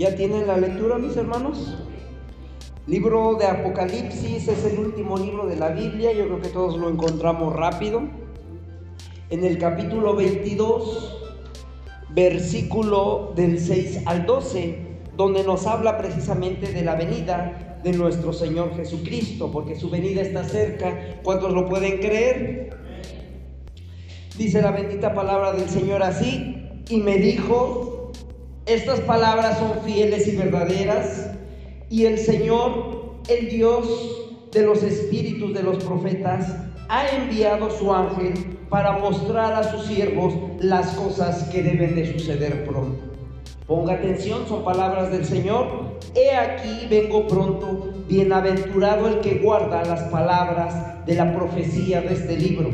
¿Ya tienen la lectura, mis hermanos? Libro de Apocalipsis es el último libro de la Biblia, yo creo que todos lo encontramos rápido. En el capítulo 22, versículo del 6 al 12, donde nos habla precisamente de la venida de nuestro Señor Jesucristo, porque su venida está cerca. ¿Cuántos lo pueden creer? Dice la bendita palabra del Señor así, y me dijo, estas palabras son fieles y verdaderas, y el Señor, el Dios de los espíritus de los profetas, ha enviado su ángel para mostrar a sus siervos las cosas que deben de suceder pronto. Ponga atención, son palabras del Señor. He aquí, vengo pronto, bienaventurado el que guarda las palabras de la profecía de este libro.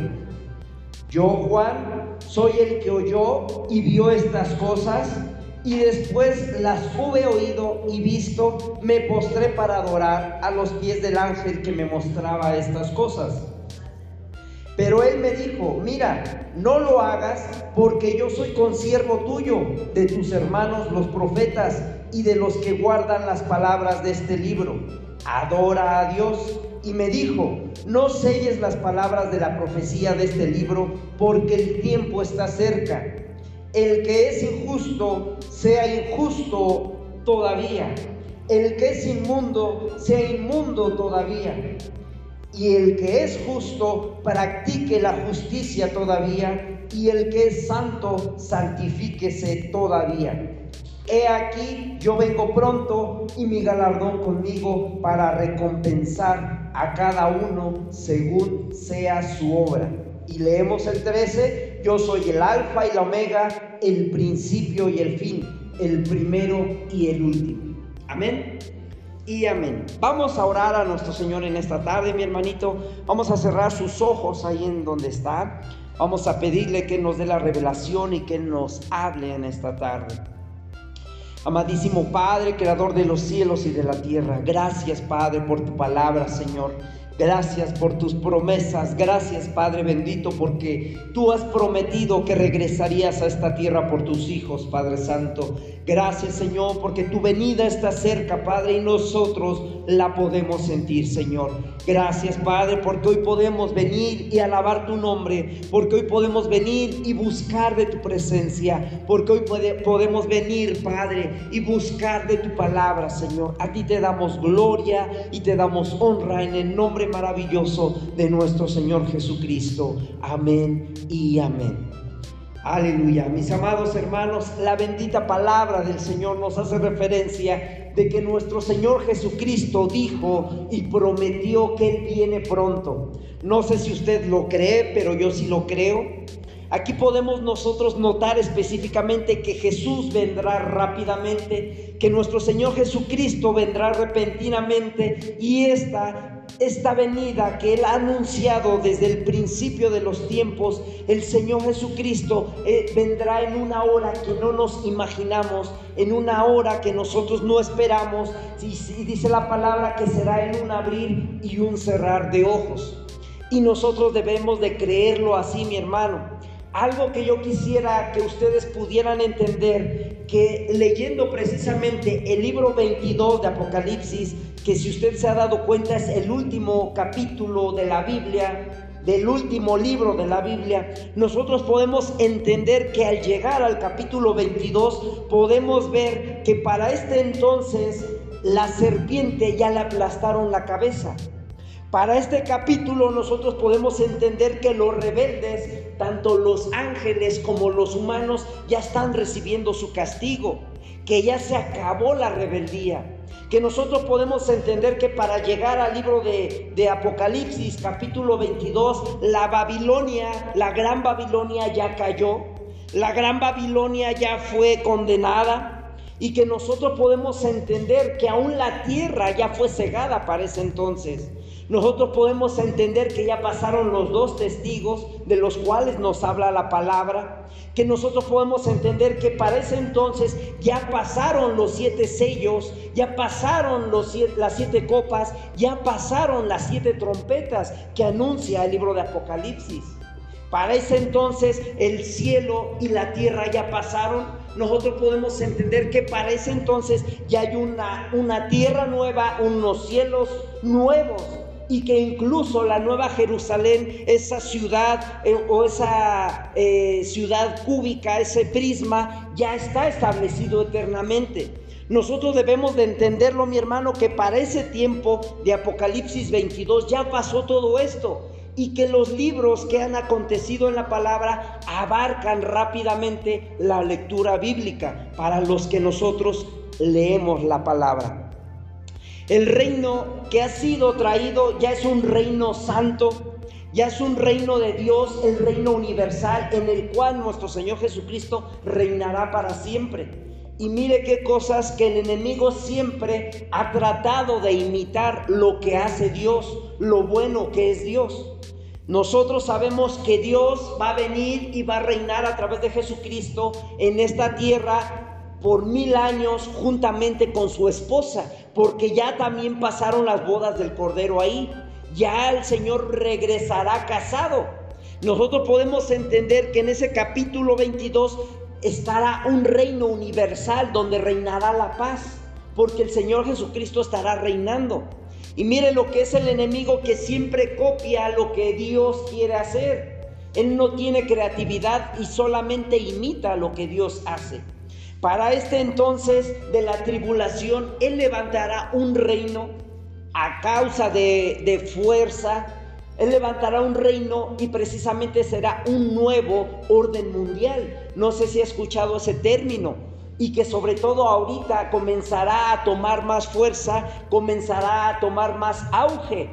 Yo, Juan, soy el que oyó y vio estas cosas y después las hube oído y visto, me postré para adorar a los pies del ángel que me mostraba estas cosas. Pero él me dijo, mira, no lo hagas porque yo soy consiervo tuyo, de tus hermanos los profetas y de los que guardan las palabras de este libro. Adora a Dios. Y me dijo, no selles las palabras de la profecía de este libro porque el tiempo está cerca. El que es injusto, sea injusto todavía. El que es inmundo, sea inmundo todavía y el que es justo practique la justicia todavía, y el que es santo santifíquese todavía. He aquí, yo vengo pronto y mi galardón conmigo para recompensar a cada uno según sea su obra. Y leemos el 13, yo soy el alfa y la omega, el principio y el fin, el primero y el último. Amén y amén. Vamos a orar a nuestro Señor en esta tarde, mi hermanito. Vamos a cerrar sus ojos ahí en donde está. Vamos a pedirle que nos dé la revelación y que nos hable en esta tarde. Amadísimo Padre, Creador de los cielos y de la tierra, gracias Padre por tu palabra, Señor. Gracias por tus promesas, gracias Padre bendito porque tú has prometido que regresarías a esta tierra por tus hijos, Padre Santo. Gracias Señor porque tu venida está cerca, Padre, y nosotros la podemos sentir, Señor. Gracias Padre porque hoy podemos venir y alabar tu nombre, porque hoy podemos venir y buscar de tu presencia, porque hoy podemos venir, Padre, y buscar de tu palabra, Señor. A ti te damos gloria y te damos honra en el nombre maravilloso de nuestro Señor Jesucristo. Amén y amén. Aleluya. Mis amados hermanos, la bendita palabra del Señor nos hace referencia de que nuestro Señor Jesucristo dijo y prometió que Él viene pronto. No sé si usted lo cree, pero yo sí lo creo. Aquí podemos nosotros notar específicamente que Jesús vendrá rápidamente, que nuestro Señor Jesucristo vendrá repentinamente y esta esta venida que Él ha anunciado desde el principio de los tiempos, el Señor Jesucristo eh, vendrá en una hora que no nos imaginamos, en una hora que nosotros no esperamos, y, y dice la palabra que será en un abrir y un cerrar de ojos. Y nosotros debemos de creerlo así, mi hermano. Algo que yo quisiera que ustedes pudieran entender, que leyendo precisamente el libro 22 de Apocalipsis, que si usted se ha dado cuenta es el último capítulo de la Biblia, del último libro de la Biblia, nosotros podemos entender que al llegar al capítulo 22 podemos ver que para este entonces la serpiente ya le aplastaron la cabeza. Para este capítulo nosotros podemos entender que los rebeldes, tanto los ángeles como los humanos, ya están recibiendo su castigo, que ya se acabó la rebeldía que nosotros podemos entender que para llegar al libro de, Apocalipsis capítulo 22, la Babilonia, la gran Babilonia ya cayó, la gran Babilonia ya fue condenada y que nosotros podemos entender que aún la tierra ya fue cegada para ese entonces. Nosotros podemos entender que ya pasaron los dos testigos de los cuales nos habla la palabra, que nosotros podemos entender que para ese entonces ya pasaron los siete sellos, ya pasaron las siete copas, ya pasaron las siete trompetas que anuncia el libro de Apocalipsis. Para ese entonces el cielo y la tierra ya pasaron, nosotros podemos entender que para ese entonces ya hay una, una tierra nueva, unos cielos nuevos y que incluso la nueva Jerusalén, esa ciudad eh, o esa eh, ciudad cúbica, ese prisma, ya está establecido eternamente. Nosotros debemos de entenderlo, mi hermano, que para ese tiempo de Apocalipsis 22 ya pasó todo esto y que los libros que han acontecido en la palabra abarcan rápidamente la lectura bíblica para los que nosotros leemos la palabra. El reino que ha sido traído ya es un reino santo, ya es un reino de Dios, el reino universal en el cual nuestro Señor Jesucristo reinará para siempre. Y mire qué cosas que el enemigo siempre ha tratado de imitar lo que hace Dios, lo bueno que es Dios. Nosotros sabemos que Dios va a venir y va a reinar a través de Jesucristo en esta tierra por mil años juntamente con su esposa, porque ya también pasaron las bodas del Cordero ahí. Ya el Señor regresará casado. Nosotros podemos entender que en ese capítulo 22 estará un reino universal donde reinará la paz, porque el Señor Jesucristo estará reinando. Y mire lo que es el enemigo que siempre copia lo que Dios quiere hacer. Él no tiene creatividad y solamente imita lo que Dios hace. Para este entonces de la tribulación, Él levantará un reino a causa de, fuerza. Él levantará un reino y precisamente será un nuevo orden mundial. No sé si ha escuchado ese término y que sobre todo ahorita comenzará a tomar más fuerza, comenzará a tomar más auge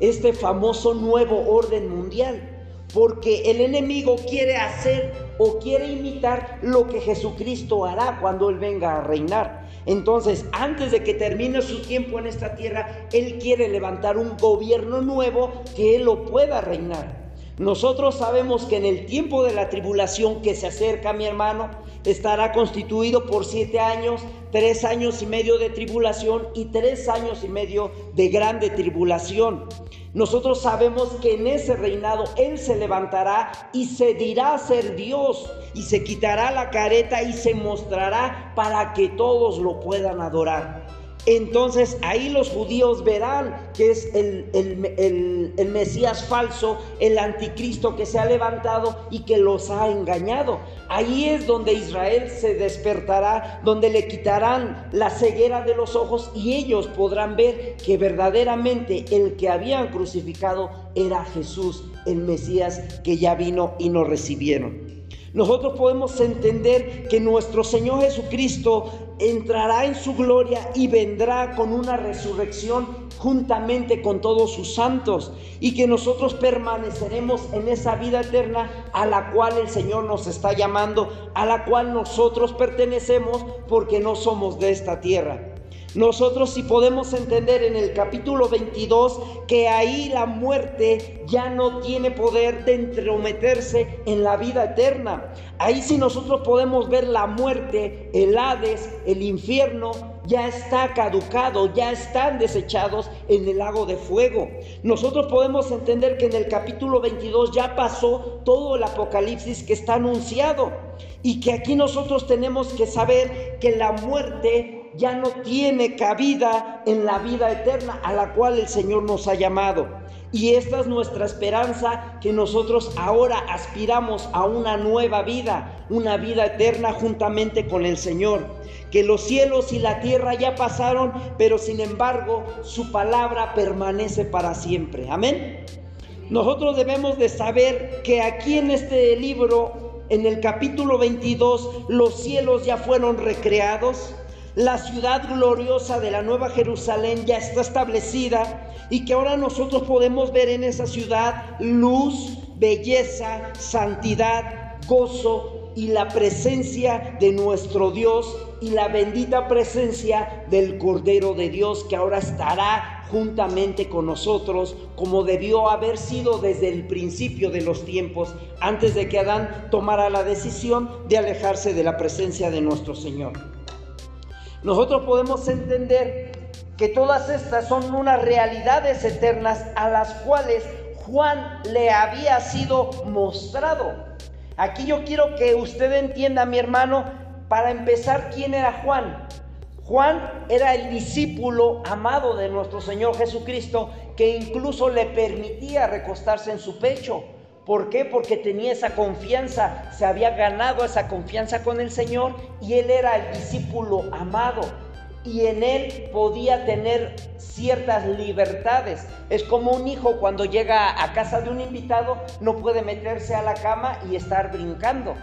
este famoso nuevo orden mundial. Porque el enemigo quiere hacer o quiere imitar lo que Jesucristo hará cuando Él venga a reinar. Entonces, antes de que termine su tiempo en esta tierra, Él quiere levantar un gobierno nuevo que Él lo pueda reinar. Nosotros sabemos que en el tiempo de la tribulación que se acerca, mi hermano, estará constituido por siete años, tres años y medio de tribulación y tres años y medio de grande tribulación. Nosotros sabemos que en ese reinado Él se levantará y se dirá ser Dios y se quitará la careta y se mostrará para que todos lo puedan adorar. Entonces ahí los judíos verán que es el, el, Mesías falso, el anticristo que se ha levantado y que los ha engañado. Ahí es donde Israel se despertará, donde le quitarán la ceguera de los ojos y ellos podrán ver que verdaderamente el que habían crucificado era Jesús, el Mesías que ya vino y nos recibieron. Nosotros podemos entender que nuestro Señor Jesucristo entrará en su gloria y vendrá con una resurrección juntamente con todos sus santos y que nosotros permaneceremos en esa vida eterna a la cual el Señor nos está llamando, a la cual nosotros pertenecemos porque no somos de esta tierra. Nosotros si podemos entender en el capítulo 22 que ahí la muerte ya no tiene poder de entrometerse en la vida eterna. Ahí si nosotros podemos ver la muerte, el Hades, el infierno, ya está caducado, ya están desechados en el lago de fuego. Nosotros podemos entender que en el capítulo 22 ya pasó todo el apocalipsis que está anunciado y que aquí nosotros tenemos que saber que la muerte ya no tiene cabida en la vida eterna a la cual el Señor nos ha llamado. Y esta es nuestra esperanza, que nosotros ahora aspiramos a una nueva vida, una vida eterna juntamente con el Señor. Que los cielos y la tierra ya pasaron, pero sin embargo su palabra permanece para siempre. Amén. Nosotros debemos de saber que aquí en este libro, en el capítulo 22, los cielos ya fueron recreados la ciudad gloriosa de la Nueva Jerusalén ya está establecida y que ahora nosotros podemos ver en esa ciudad luz, belleza, santidad, gozo y la presencia de nuestro Dios y la bendita presencia del Cordero de Dios que ahora estará juntamente con nosotros como debió haber sido desde el principio de los tiempos antes de que Adán tomara la decisión de alejarse de la presencia de nuestro Señor. Nosotros podemos entender que todas estas son unas realidades eternas a las cuales Juan le había sido mostrado. Aquí yo quiero que usted entienda, mi hermano, Para empezar, ¿quién era Juan? Juan era el discípulo amado de nuestro Señor Jesucristo que incluso le permitía recostarse en su pecho. ¿Por qué? Porque tenía esa confianza, se había ganado esa confianza con el Señor y él era el discípulo amado y en él podía tener ciertas libertades. Es como un hijo cuando llega a casa de un invitado no puede meterse a la cama y estar brincando.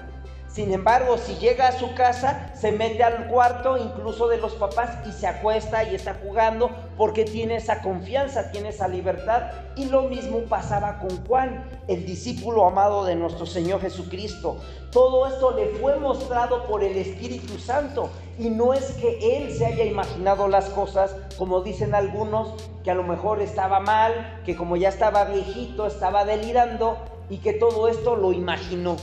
Sin embargo, si llega a su casa, se mete al cuarto, incluso de los papás, y se acuesta y está jugando porque tiene esa confianza, tiene esa libertad. Y lo mismo pasaba con Juan, el discípulo amado de nuestro Señor Jesucristo. Todo esto le fue mostrado por el Espíritu Santo. Y no es que él se haya imaginado las cosas, como dicen algunos, que a lo mejor estaba mal, que como ya estaba viejito, estaba delirando y que todo esto lo imaginó.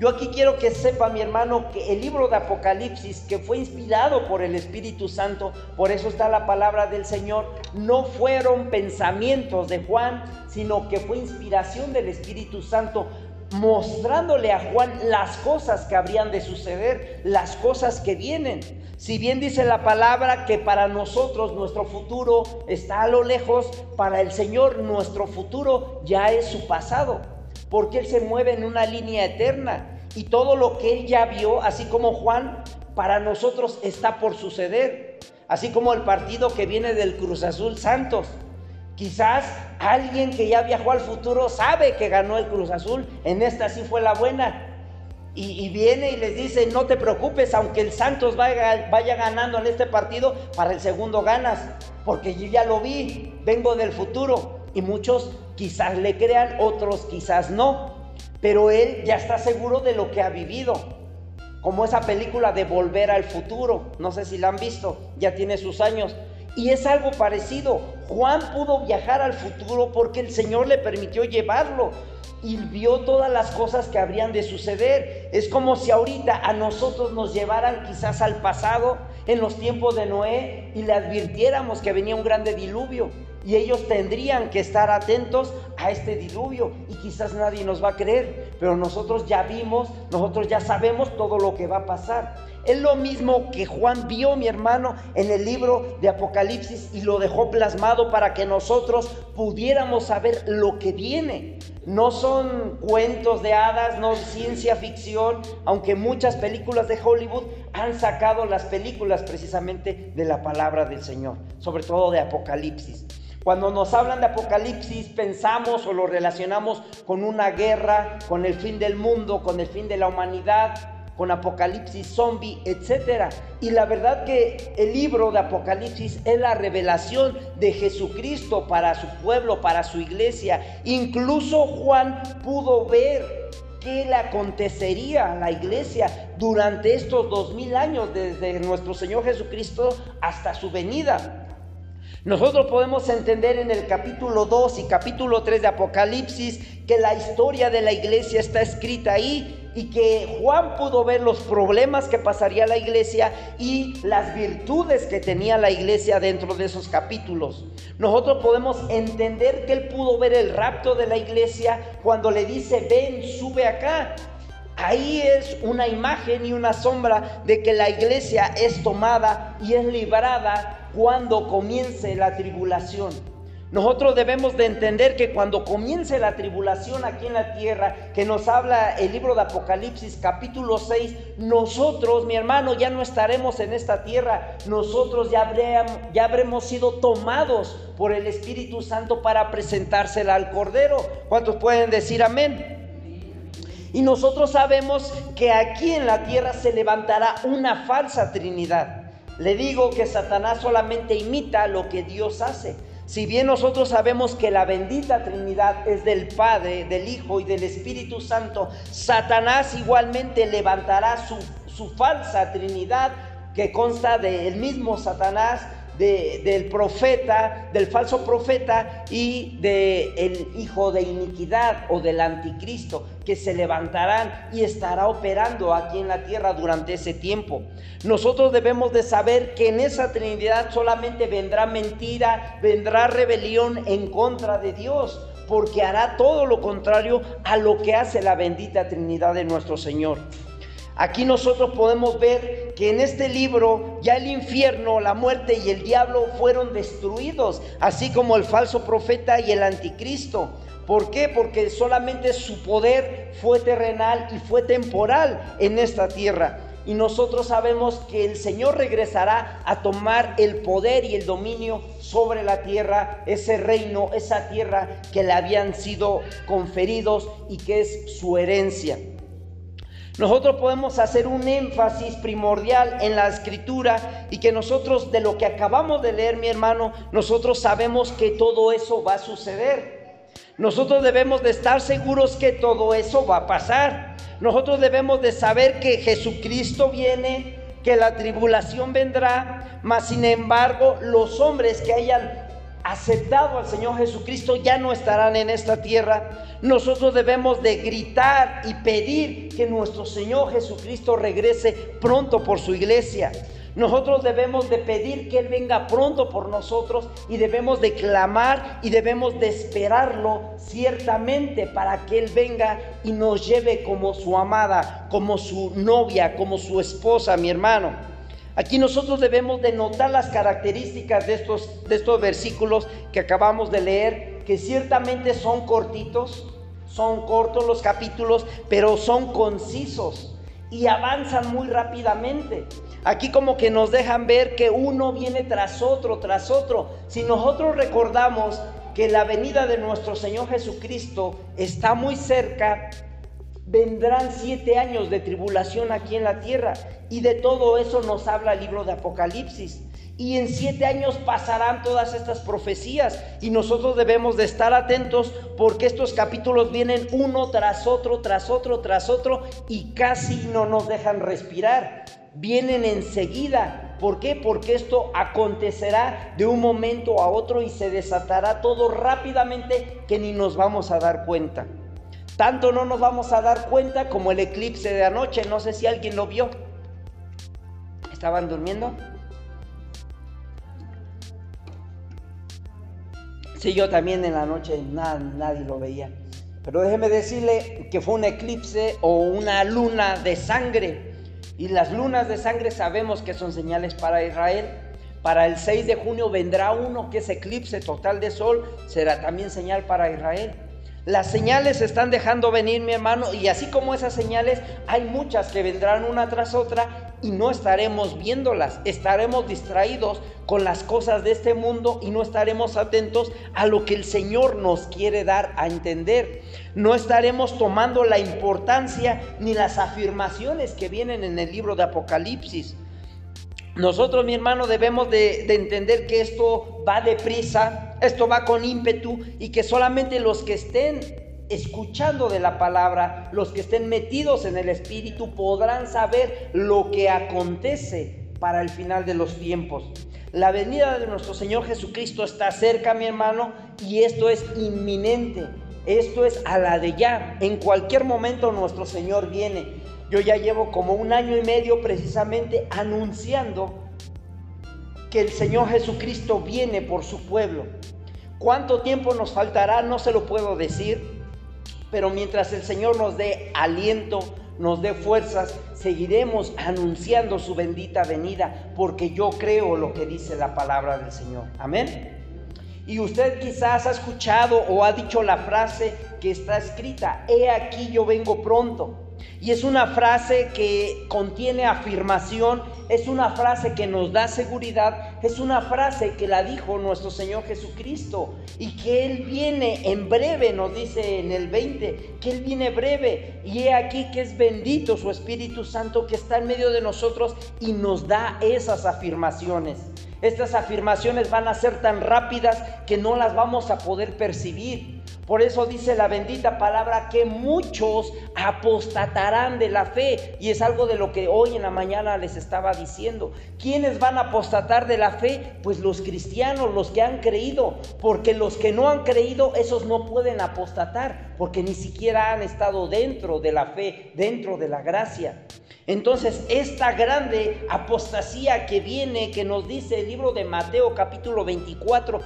Yo aquí quiero que sepa mi hermano que el libro de Apocalipsis, que fue inspirado por el Espíritu Santo, por eso está la palabra del Señor, no fueron pensamientos de Juan, sino que fue inspiración del Espíritu Santo mostrándole a Juan las cosas que habrían de suceder, las cosas que vienen. Si bien dice la palabra que para nosotros nuestro futuro está a lo lejos, para el Señor nuestro futuro ya es su pasado porque Él se mueve en una línea eterna y todo lo que Él ya vio, así como Juan, para nosotros está por suceder. Así como el partido que viene del Cruz Azul Santos. Quizás alguien que ya viajó al futuro sabe que ganó el Cruz Azul, en esta sí fue la buena. Y, viene y les dice, no te preocupes, aunque el Santos vaya, vaya ganando en este partido, para el segundo ganas, porque yo ya lo vi, vengo del futuro. Y muchos quizás le crean, otros quizás no. Pero él ya está seguro de lo que ha vivido. Como esa película de Volver al Futuro. No sé si la han visto, ya tiene sus años. Y es algo parecido. Juan pudo viajar al futuro porque el Señor le permitió llevarlo y vio todas las cosas que habrían de suceder. Es como si ahorita a nosotros nos llevaran quizás al pasado, en los tiempos de Noé, y le advirtiéramos que venía un grande diluvio. Y ellos tendrían que estar atentos a este diluvio. Y quizás nadie nos va a creer, pero nosotros ya vimos, nosotros ya sabemos todo lo que va a pasar. Es lo mismo que Juan vio, mi hermano, en el libro de Apocalipsis y lo dejó plasmado para que nosotros pudiéramos saber lo que viene. No son cuentos de hadas, no ciencia ficción, aunque muchas películas de Hollywood han sacado las películas precisamente de la palabra del Señor, sobre todo de Apocalipsis. Cuando nos hablan de Apocalipsis pensamos o lo relacionamos con una guerra, con el fin del mundo, con el fin de la humanidad, con Apocalipsis zombie, etc. Y la verdad que el libro de Apocalipsis es la revelación de Jesucristo para su pueblo, para su iglesia. Incluso Juan pudo ver qué le acontecería a la iglesia durante estos dos mil años, desde nuestro Señor Jesucristo hasta su venida. Nosotros podemos entender en el capítulo 2 y capítulo 3 de Apocalipsis que la historia de la iglesia está escrita ahí y que Juan pudo ver los problemas que pasaría la iglesia y las virtudes que tenía la iglesia dentro de esos capítulos. Nosotros podemos entender que él pudo ver el rapto de la iglesia cuando le dice, ven, sube acá. Ahí es una imagen y una sombra de que la iglesia es tomada y es librada cuando comience la tribulación. Nosotros debemos de entender que cuando comience la tribulación aquí en la tierra, que nos habla el libro de Apocalipsis capítulo 6, nosotros, mi hermano, ya no estaremos en esta tierra, nosotros ya, habremos, ya habremos sido tomados por el Espíritu Santo para presentársela al Cordero. ¿Cuántos pueden decir amén? Y nosotros sabemos que aquí en la tierra se levantará una falsa Trinidad. Le digo que Satanás solamente imita lo que Dios hace. Si bien nosotros sabemos que la bendita Trinidad es del Padre, del Hijo y del Espíritu Santo, Satanás igualmente levantará su, su falsa Trinidad que consta del mismo Satanás del profeta, del falso profeta y del hijo de iniquidad o del anticristo que se levantarán y estará operando aquí en la tierra durante ese tiempo. Nosotros debemos de saber que en esa Trinidad solamente vendrá mentira, vendrá rebelión en contra de Dios, porque hará todo lo contrario a lo que hace la bendita Trinidad de nuestro Señor. Aquí nosotros podemos ver que en este libro ya el infierno, la muerte y el diablo fueron destruidos, así como el falso profeta y el anticristo. ¿Por qué? Porque solamente su poder fue terrenal y fue temporal en esta tierra. Y nosotros sabemos que el Señor regresará a tomar el poder y el dominio sobre la tierra, ese reino, esa tierra que le habían sido conferidos y que es su herencia. Nosotros podemos hacer un énfasis primordial en la escritura y que nosotros de lo que acabamos de leer, mi hermano, nosotros sabemos que todo eso va a suceder. Nosotros debemos de estar seguros que todo eso va a pasar. Nosotros debemos de saber que Jesucristo viene, que la tribulación vendrá, mas sin embargo los hombres que hayan aceptado al Señor Jesucristo ya no estarán en esta tierra. Nosotros debemos de gritar y pedir que nuestro Señor Jesucristo regrese pronto por su iglesia. Nosotros debemos de pedir que Él venga pronto por nosotros y debemos de clamar y debemos de esperarlo ciertamente para que Él venga y nos lleve como su amada, como su novia, como su esposa, mi hermano. Aquí nosotros debemos de notar las características de estos, de estos versículos que acabamos de leer, que ciertamente son cortitos, son cortos los capítulos, pero son concisos y avanzan muy rápidamente. Aquí como que nos dejan ver que uno viene tras otro, tras otro. Si nosotros recordamos que la venida de nuestro Señor Jesucristo está muy cerca, vendrán siete años de tribulación aquí en la tierra. Y de todo eso nos habla el libro de Apocalipsis. Y en siete años pasarán todas estas profecías. Y nosotros debemos de estar atentos porque estos capítulos vienen uno tras otro, tras otro, tras otro. Y casi no nos dejan respirar. Vienen enseguida. ¿Por qué? Porque esto acontecerá de un momento a otro y se desatará todo rápidamente que ni nos vamos a dar cuenta. Tanto no nos vamos a dar cuenta como el eclipse de anoche. No sé si alguien lo vio. ¿Estaban durmiendo? Sí, yo también en la noche nadie lo veía. Pero déjeme decirle que fue un eclipse o una luna de sangre. Y las lunas de sangre sabemos que son señales para Israel. Para el 6 de junio vendrá uno que es eclipse total de sol. Será también señal para Israel. Las señales se están dejando venir, mi hermano, y así como esas señales, hay muchas que vendrán una tras otra y no estaremos viéndolas, estaremos distraídos con las cosas de este mundo y no estaremos atentos a lo que el Señor nos quiere dar a entender. No estaremos tomando la importancia ni las afirmaciones que vienen en el libro de Apocalipsis. Nosotros, mi hermano, debemos de, entender que esto va deprisa, esto va con ímpetu y que solamente los que estén escuchando de la palabra, los que estén metidos en el Espíritu, podrán saber lo que acontece para el final de los tiempos. La venida de nuestro Señor Jesucristo está cerca, mi hermano, y esto es inminente. Esto es a la de ya. En cualquier momento nuestro Señor viene. Yo ya llevo como un año y medio precisamente anunciando que el Señor Jesucristo viene por su pueblo. ¿Cuánto tiempo nos faltará? No se lo puedo decir, pero mientras el Señor nos dé aliento, nos dé fuerzas, seguiremos anunciando su bendita venida, porque yo creo lo que dice la palabra del Señor. Amén. Y usted quizás ha escuchado o ha dicho la frase que está escrita, he aquí yo vengo pronto. Y es una frase que contiene afirmación, es una frase que nos da seguridad, es una frase que la dijo nuestro Señor Jesucristo y que Él viene en breve, nos dice en el 20, que Él viene breve y he aquí que es bendito su Espíritu Santo que está en medio de nosotros y nos da esas afirmaciones. Estas afirmaciones van a ser tan rápidas que no las vamos a poder percibir. Por eso dice la bendita palabra que muchos apostatarán de la fe. Y es algo de lo que hoy en la mañana les estaba diciendo. ¿Quiénes van a apostatar de la fe? Pues los cristianos, los que han creído. Porque los que no han creído, esos no pueden apostatar. Porque ni siquiera han estado dentro de la fe, dentro de la gracia. Entonces, esta grande apostasía que viene, que nos dice el libro de Mateo capítulo 24,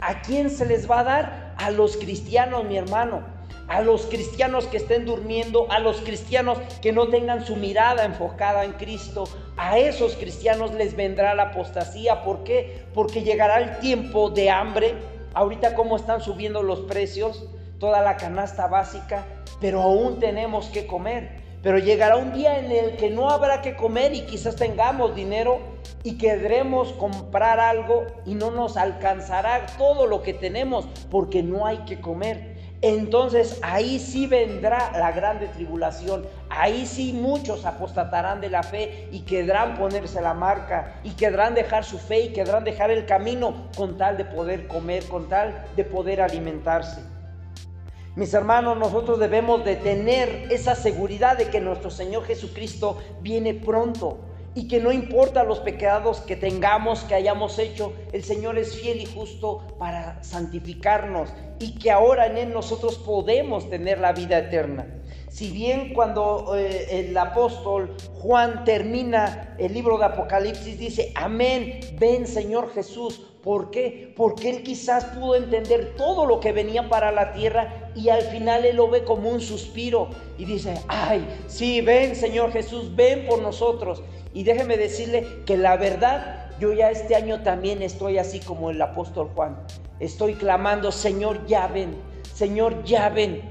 ¿A quién se les va a dar? A los cristianos, mi hermano. a los cristianos que estén durmiendo, a los cristianos que no tengan su mirada enfocada en Cristo, a esos cristianos les vendrá la apostasía. ¿Por qué? Porque llegará el tiempo de hambre. Ahorita cómo están subiendo los precios, toda la canasta básica, pero aún tenemos que comer. Pero llegará un día en el que no habrá que comer y quizás tengamos dinero y querremos comprar algo y no nos alcanzará todo lo que tenemos porque no hay que comer entonces ahí sí vendrá la grande tribulación. Ahí sí muchos apostatarán de la fe y querrán ponerse la marca y querrán dejar su fe y querrán dejar el camino con tal de poder comer, con tal de poder alimentarse. Mis hermanos, nosotros debemos de tener esa seguridad de que nuestro Señor Jesucristo viene pronto y que no importa los pecados que tengamos, que hayamos hecho, el Señor es fiel y justo para santificarnos y que ahora en Él nosotros podemos tener la vida eterna. Si bien cuando eh, el apóstol Juan termina el libro de Apocalipsis dice, amén, ven Señor Jesús. ¿Por qué? Porque él quizás pudo entender todo lo que venía para la tierra y al final él lo ve como un suspiro y dice, ay, sí, ven Señor Jesús, ven por nosotros. Y déjeme decirle que la verdad, yo ya este año también estoy así como el apóstol Juan. Estoy clamando, Señor, ya ven, Señor, ya ven.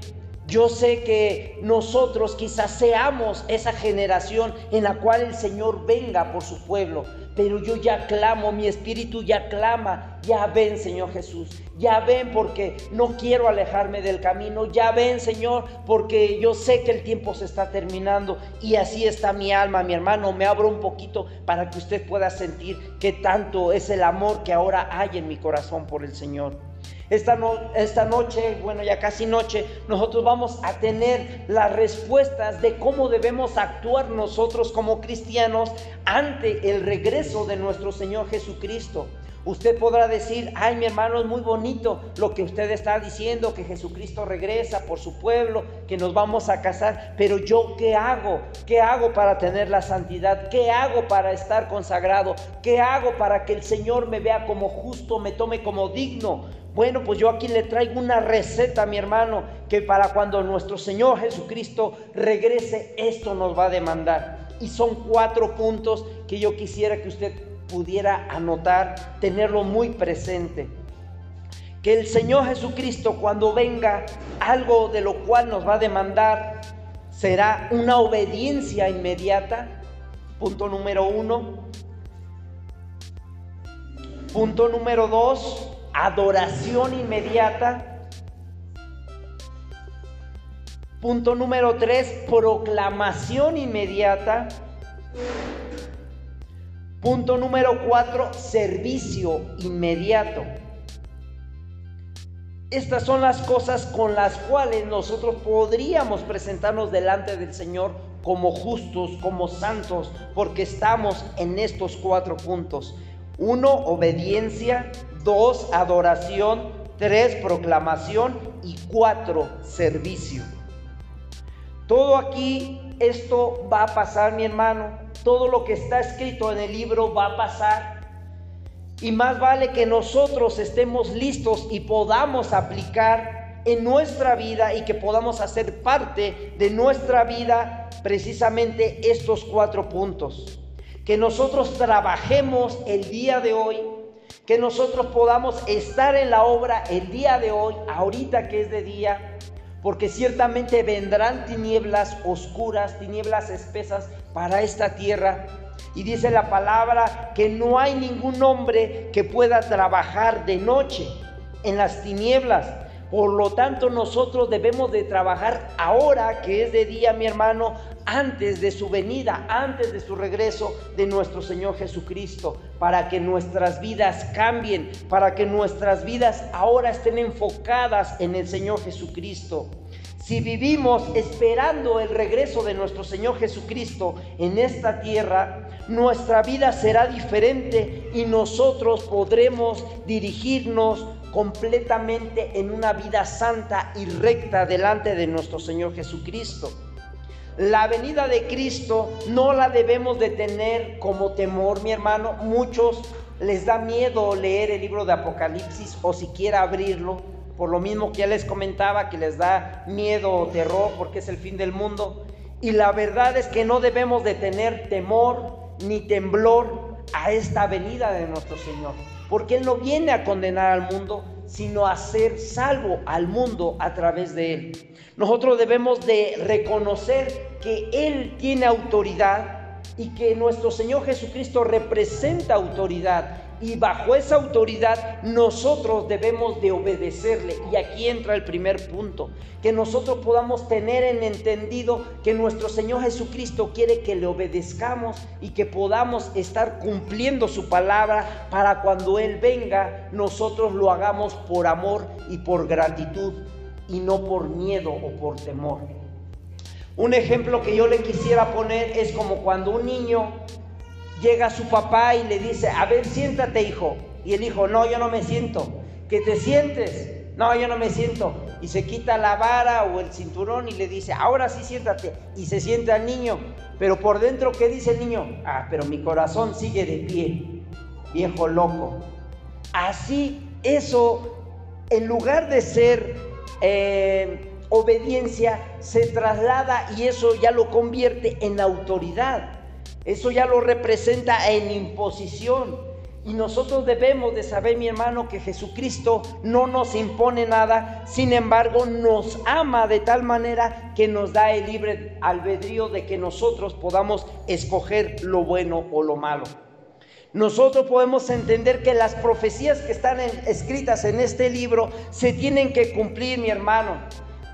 Yo sé que nosotros quizás seamos esa generación en la cual el Señor venga por su pueblo, pero yo ya clamo, mi espíritu ya clama, ya ven Señor Jesús, ya ven porque no quiero alejarme del camino, ya ven Señor porque yo sé que el tiempo se está terminando y así está mi alma, mi hermano, me abro un poquito para que usted pueda sentir que tanto es el amor que ahora hay en mi corazón por el Señor. Esta, esta noche, bueno, ya casi noche, nosotros vamos a tener las respuestas de cómo debemos actuar nosotros como cristianos ante el regreso de nuestro Señor Jesucristo. Usted podrá decir, ay mi hermano, es muy bonito lo que usted está diciendo, que Jesucristo regresa por su pueblo, que nos vamos a casar, pero yo qué hago? ¿Qué hago para tener la santidad? ¿Qué hago para estar consagrado? ¿Qué hago para que el Señor me vea como justo, me tome como digno? Bueno, pues yo aquí le traigo una receta, mi hermano, que para cuando nuestro Señor Jesucristo regrese, esto nos va a demandar. Y son cuatro puntos que yo quisiera que usted pudiera anotar, tenerlo muy presente. Que el Señor Jesucristo cuando venga, algo de lo cual nos va a demandar, será una obediencia inmediata. Punto número uno. Punto número dos, adoración inmediata. Punto número tres, proclamación inmediata. Punto número cuatro, servicio inmediato. Estas son las cosas con las cuales nosotros podríamos presentarnos delante del Señor como justos, como santos, porque estamos en estos cuatro puntos. Uno, obediencia. Dos, adoración. Tres, proclamación. Y cuatro, servicio. Todo aquí, esto va a pasar, mi hermano. Todo lo que está escrito en el libro va a pasar. Y más vale que nosotros estemos listos y podamos aplicar en nuestra vida y que podamos hacer parte de nuestra vida precisamente estos cuatro puntos que nosotros trabajemos el día de hoy, que nosotros podamos estar en la obra el día de hoy, ahorita que es de día, porque ciertamente vendrán tinieblas oscuras, tinieblas espesas para esta tierra. Y dice la palabra que no hay ningún hombre que pueda trabajar de noche en las tinieblas. Por lo tanto, nosotros debemos de trabajar ahora que es de día, mi hermano, antes de su venida, antes de su regreso de nuestro Señor Jesucristo, para que nuestras vidas cambien, para que nuestras vidas ahora estén enfocadas en el Señor Jesucristo. Si vivimos esperando el regreso de nuestro Señor Jesucristo en esta tierra, nuestra vida será diferente y nosotros podremos dirigirnos completamente en una vida santa y recta delante de nuestro Señor Jesucristo. La venida de Cristo no la debemos de tener como temor, mi hermano. Muchos les da miedo leer el libro de Apocalipsis o siquiera abrirlo por lo mismo que ya les comentaba, que les da miedo o terror porque es el fin del mundo. Y la verdad es que no debemos de tener temor ni temblor a esta venida de nuestro Señor, porque Él no viene a condenar al mundo, sino a ser salvo al mundo a través de Él. Nosotros debemos de reconocer que Él tiene autoridad y que nuestro Señor Jesucristo representa autoridad y bajo esa autoridad nosotros debemos de obedecerle. Y aquí entra el primer punto, que nosotros podamos tener en entendido que nuestro Señor Jesucristo quiere que le obedezcamos y que podamos estar cumpliendo su palabra para cuando Él venga nosotros lo hagamos por amor y por gratitud y no por miedo o por temor. Un ejemplo que yo le quisiera poner es como cuando un niño llega su papá y le dice, a ver, siéntate hijo. Y el hijo, no, yo no me siento. Que te sientes. No, yo no me siento. Y se quita la vara o el cinturón y le dice, ahora sí siéntate. Y se sienta el niño. Pero por dentro, ¿qué dice el niño? Ah, pero mi corazón sigue de pie. Viejo loco. Así, eso, en lugar de ser eh, obediencia, se traslada y eso ya lo convierte en autoridad. Eso ya lo representa en imposición. Y nosotros debemos de saber, mi hermano, que Jesucristo no nos impone nada, sin embargo nos ama de tal manera que nos da el libre albedrío de que nosotros podamos escoger lo bueno o lo malo. Nosotros podemos entender que las profecías que están escritas en este libro se tienen que cumplir, mi hermano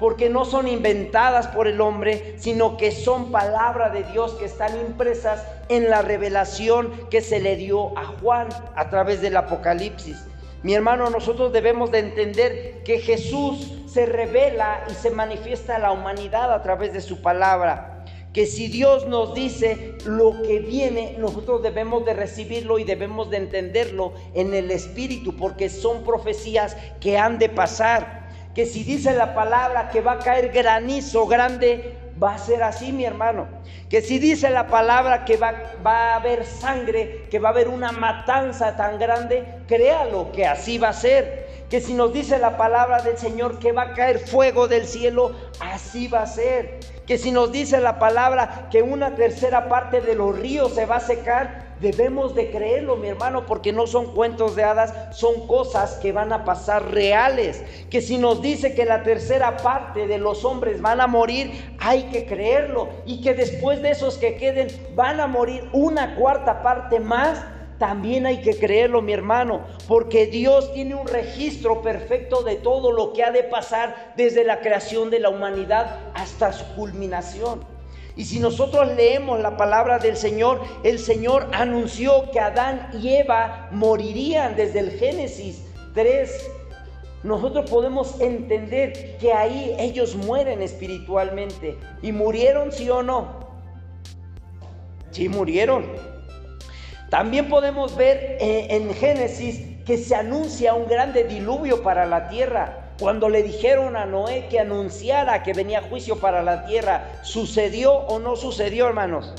porque no son inventadas por el hombre, sino que son palabra de Dios que están impresas en la revelación que se le dio a Juan a través del Apocalipsis. Mi hermano, nosotros debemos de entender que Jesús se revela y se manifiesta a la humanidad a través de su palabra. Que si Dios nos dice lo que viene, nosotros debemos de recibirlo y debemos de entenderlo en el Espíritu, porque son profecías que han de pasar que si dice la palabra que va a caer granizo grande, va a ser así, mi hermano. Que si dice la palabra que va, va, a haber sangre, que va a haber una matanza tan grande, créalo que así va a ser. Que si nos dice la palabra del Señor que va a caer fuego del cielo, así va a ser. Que si nos dice la palabra que una tercera parte de los ríos se va a secar, Debemos de creerlo, mi hermano, porque no son cuentos de hadas, son cosas que van a pasar reales. Que si nos dice que la tercera parte de los hombres van a morir, hay que creerlo. Y que después de esos que queden van a morir una cuarta parte más. También hay que creerlo, mi hermano, porque Dios tiene un registro perfecto de todo lo que ha de pasar desde la creación de la humanidad hasta su culminación. Y si nosotros leemos la palabra del Señor, el Señor anunció que Adán y Eva morirían desde el Génesis 3. Nosotros podemos entender que ahí ellos mueren espiritualmente. ¿Y murieron sí o no? Sí murieron. También podemos ver eh, en Génesis que se anuncia un grande diluvio para la tierra. Cuando le dijeron a Noé que anunciara que venía juicio para la tierra, ¿sucedió o no sucedió, hermanos?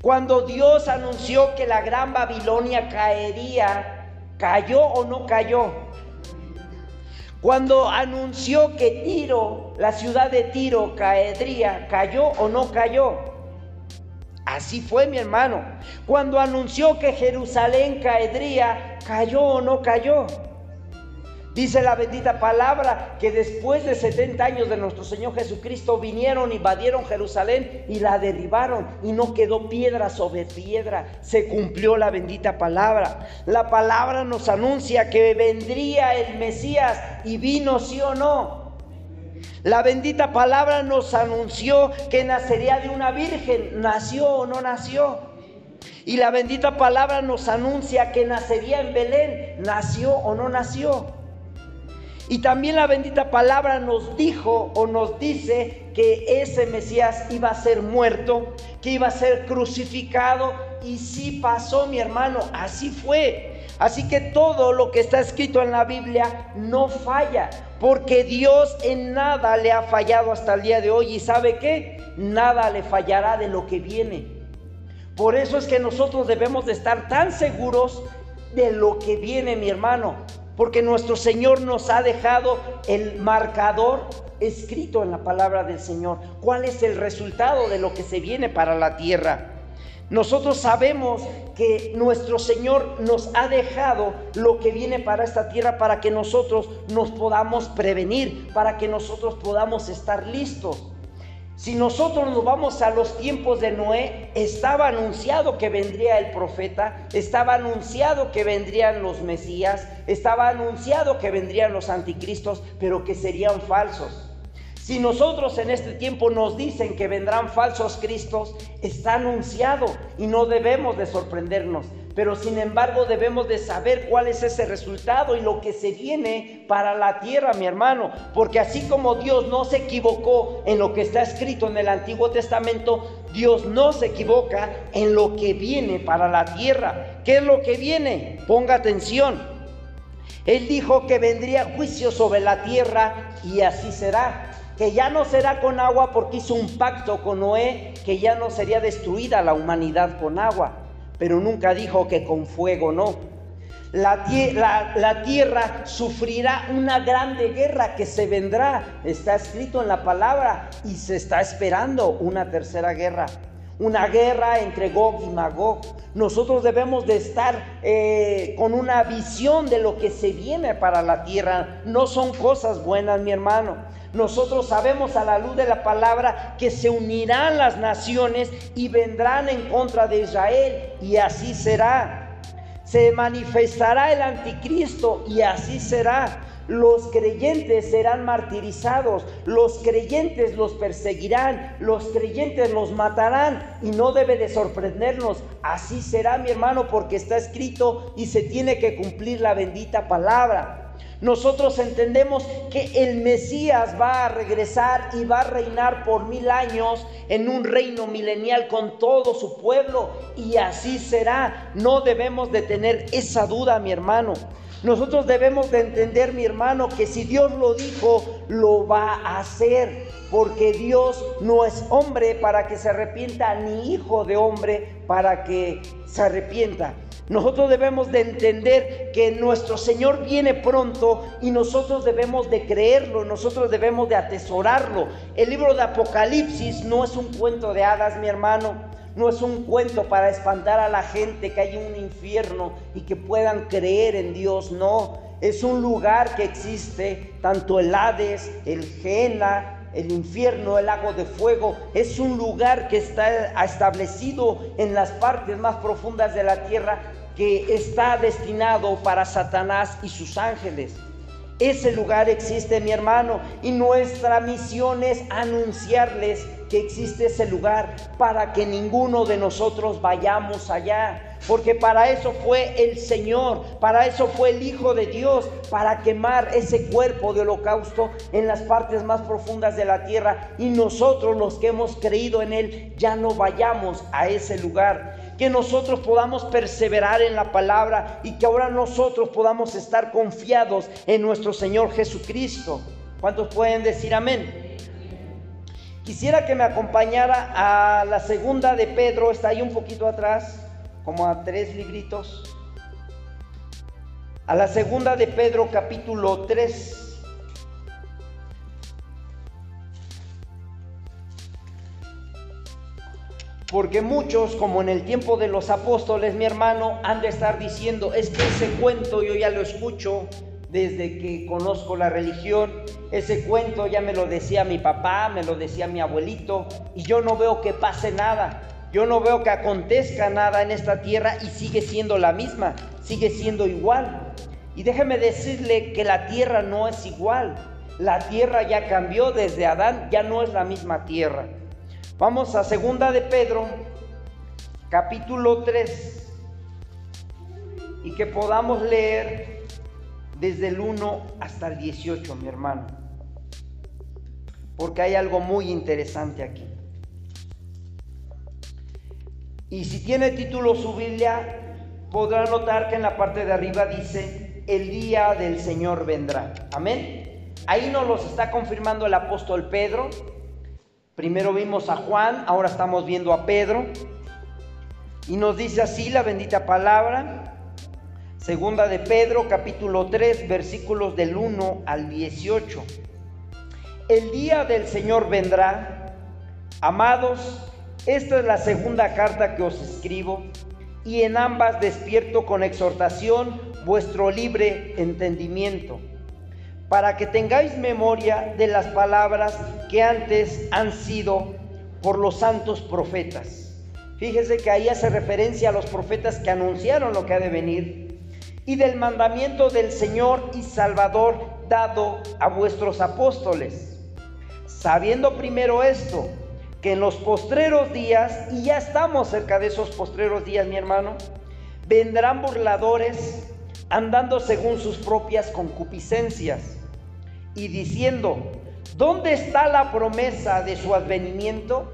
Cuando Dios anunció que la gran Babilonia caería, ¿cayó o no cayó? Cuando anunció que Tiro, la ciudad de Tiro, caería, ¿cayó o no cayó? Así fue mi hermano. Cuando anunció que Jerusalén caería, ¿cayó o no cayó? Dice la bendita palabra que después de 70 años de nuestro Señor Jesucristo vinieron, invadieron Jerusalén y la derribaron y no quedó piedra sobre piedra. Se cumplió la bendita palabra. La palabra nos anuncia que vendría el Mesías y vino sí o no. La bendita palabra nos anunció que nacería de una virgen. ¿Nació o no nació? Y la bendita palabra nos anuncia que nacería en Belén. ¿Nació o no nació? Y también la bendita palabra nos dijo o nos dice que ese Mesías iba a ser muerto, que iba a ser crucificado. Y sí pasó, mi hermano, así fue. Así que todo lo que está escrito en la Biblia no falla, porque Dios en nada le ha fallado hasta el día de hoy. ¿Y sabe qué? Nada le fallará de lo que viene. Por eso es que nosotros debemos de estar tan seguros de lo que viene, mi hermano porque nuestro Señor nos ha dejado el marcador escrito en la palabra del Señor. ¿Cuál es el resultado de lo que se viene para la tierra? Nosotros sabemos que nuestro Señor nos ha dejado lo que viene para esta tierra para que nosotros nos podamos prevenir, para que nosotros podamos estar listos. Si nosotros nos vamos a los tiempos de Noé, estaba anunciado que vendría el profeta, estaba anunciado que vendrían los Mesías, estaba anunciado que vendrían los anticristos, pero que serían falsos. Si nosotros en este tiempo nos dicen que vendrán falsos cristos, está anunciado y no debemos de sorprendernos. Pero sin embargo debemos de saber cuál es ese resultado y lo que se viene para la tierra, mi hermano. Porque así como Dios no se equivocó en lo que está escrito en el Antiguo Testamento, Dios no se equivoca en lo que viene para la tierra. ¿Qué es lo que viene? Ponga atención. Él dijo que vendría juicio sobre la tierra y así será que ya no será con agua porque hizo un pacto con Noé, que ya no sería destruida la humanidad con agua, pero nunca dijo que con fuego no. La, tierra sufrirá una grande guerra que se vendrá, está escrito en la palabra, y se está esperando una tercera guerra una guerra entre Gog y Magog. Nosotros debemos de estar eh, con una visión de lo que se viene para la tierra. No son cosas buenas, mi hermano. Nosotros sabemos a la luz de la palabra que se unirán las naciones y vendrán en contra de Israel y así será. Se manifestará el anticristo y así será. Los creyentes serán martirizados, los creyentes los perseguirán, los creyentes los matarán y no debe de sorprendernos. Así será mi hermano porque está escrito y se tiene que cumplir la bendita palabra. Nosotros entendemos que el Mesías va a regresar y va a reinar por mil años en un reino milenial con todo su pueblo y así será. No debemos de tener esa duda, mi hermano. Nosotros debemos de entender, mi hermano, que si Dios lo dijo, lo va a hacer. Porque Dios no es hombre para que se arrepienta, ni hijo de hombre para que se arrepienta. Nosotros debemos de entender que nuestro Señor viene pronto y nosotros debemos de creerlo, nosotros debemos de atesorarlo. El libro de Apocalipsis no es un cuento de hadas, mi hermano. No es un cuento para espantar a la gente que hay un infierno y que puedan creer en Dios, no. Es un lugar que existe, tanto el Hades, el Gena, el infierno, el lago de fuego, es un lugar que está establecido en las partes más profundas de la tierra que está destinado para Satanás y sus ángeles. Ese lugar existe, mi hermano, y nuestra misión es anunciarles que existe ese lugar para que ninguno de nosotros vayamos allá. Porque para eso fue el Señor, para eso fue el Hijo de Dios, para quemar ese cuerpo de holocausto en las partes más profundas de la tierra. Y nosotros los que hemos creído en Él ya no vayamos a ese lugar que nosotros podamos perseverar en la palabra y que ahora nosotros podamos estar confiados en nuestro Señor Jesucristo. ¿Cuántos pueden decir amén? Quisiera que me acompañara a la segunda de Pedro, está ahí un poquito atrás, como a tres libritos. A la segunda de Pedro capítulo 3. Porque muchos, como en el tiempo de los apóstoles, mi hermano, han de estar diciendo, es que ese cuento yo ya lo escucho, desde que conozco la religión. Ese cuento ya me lo decía mi papá, me lo decía mi abuelito, y yo no veo que pase nada. Yo no veo que acontezca nada en esta tierra y sigue siendo la misma, sigue siendo igual. Y déjeme decirle que la tierra no es igual. La tierra ya cambió desde Adán, ya no es la misma tierra. Vamos a segunda de Pedro, capítulo 3, y que podamos leer desde el 1 hasta el 18, mi hermano. Porque hay algo muy interesante aquí. Y si tiene título su Biblia, podrá notar que en la parte de arriba dice, el día del Señor vendrá. Amén. Ahí nos los está confirmando el apóstol Pedro. Primero vimos a Juan, ahora estamos viendo a Pedro. Y nos dice así la bendita palabra. Segunda de Pedro capítulo 3 versículos del 1 al 18. El día del Señor vendrá. Amados, esta es la segunda carta que os escribo y en ambas despierto con exhortación vuestro libre entendimiento, para que tengáis memoria de las palabras que antes han sido por los santos profetas. Fíjese que ahí hace referencia a los profetas que anunciaron lo que ha de venir y del mandamiento del Señor y Salvador dado a vuestros apóstoles. Sabiendo primero esto, que en los postreros días, y ya estamos cerca de esos postreros días, mi hermano, vendrán burladores andando según sus propias concupiscencias y diciendo, ¿dónde está la promesa de su advenimiento?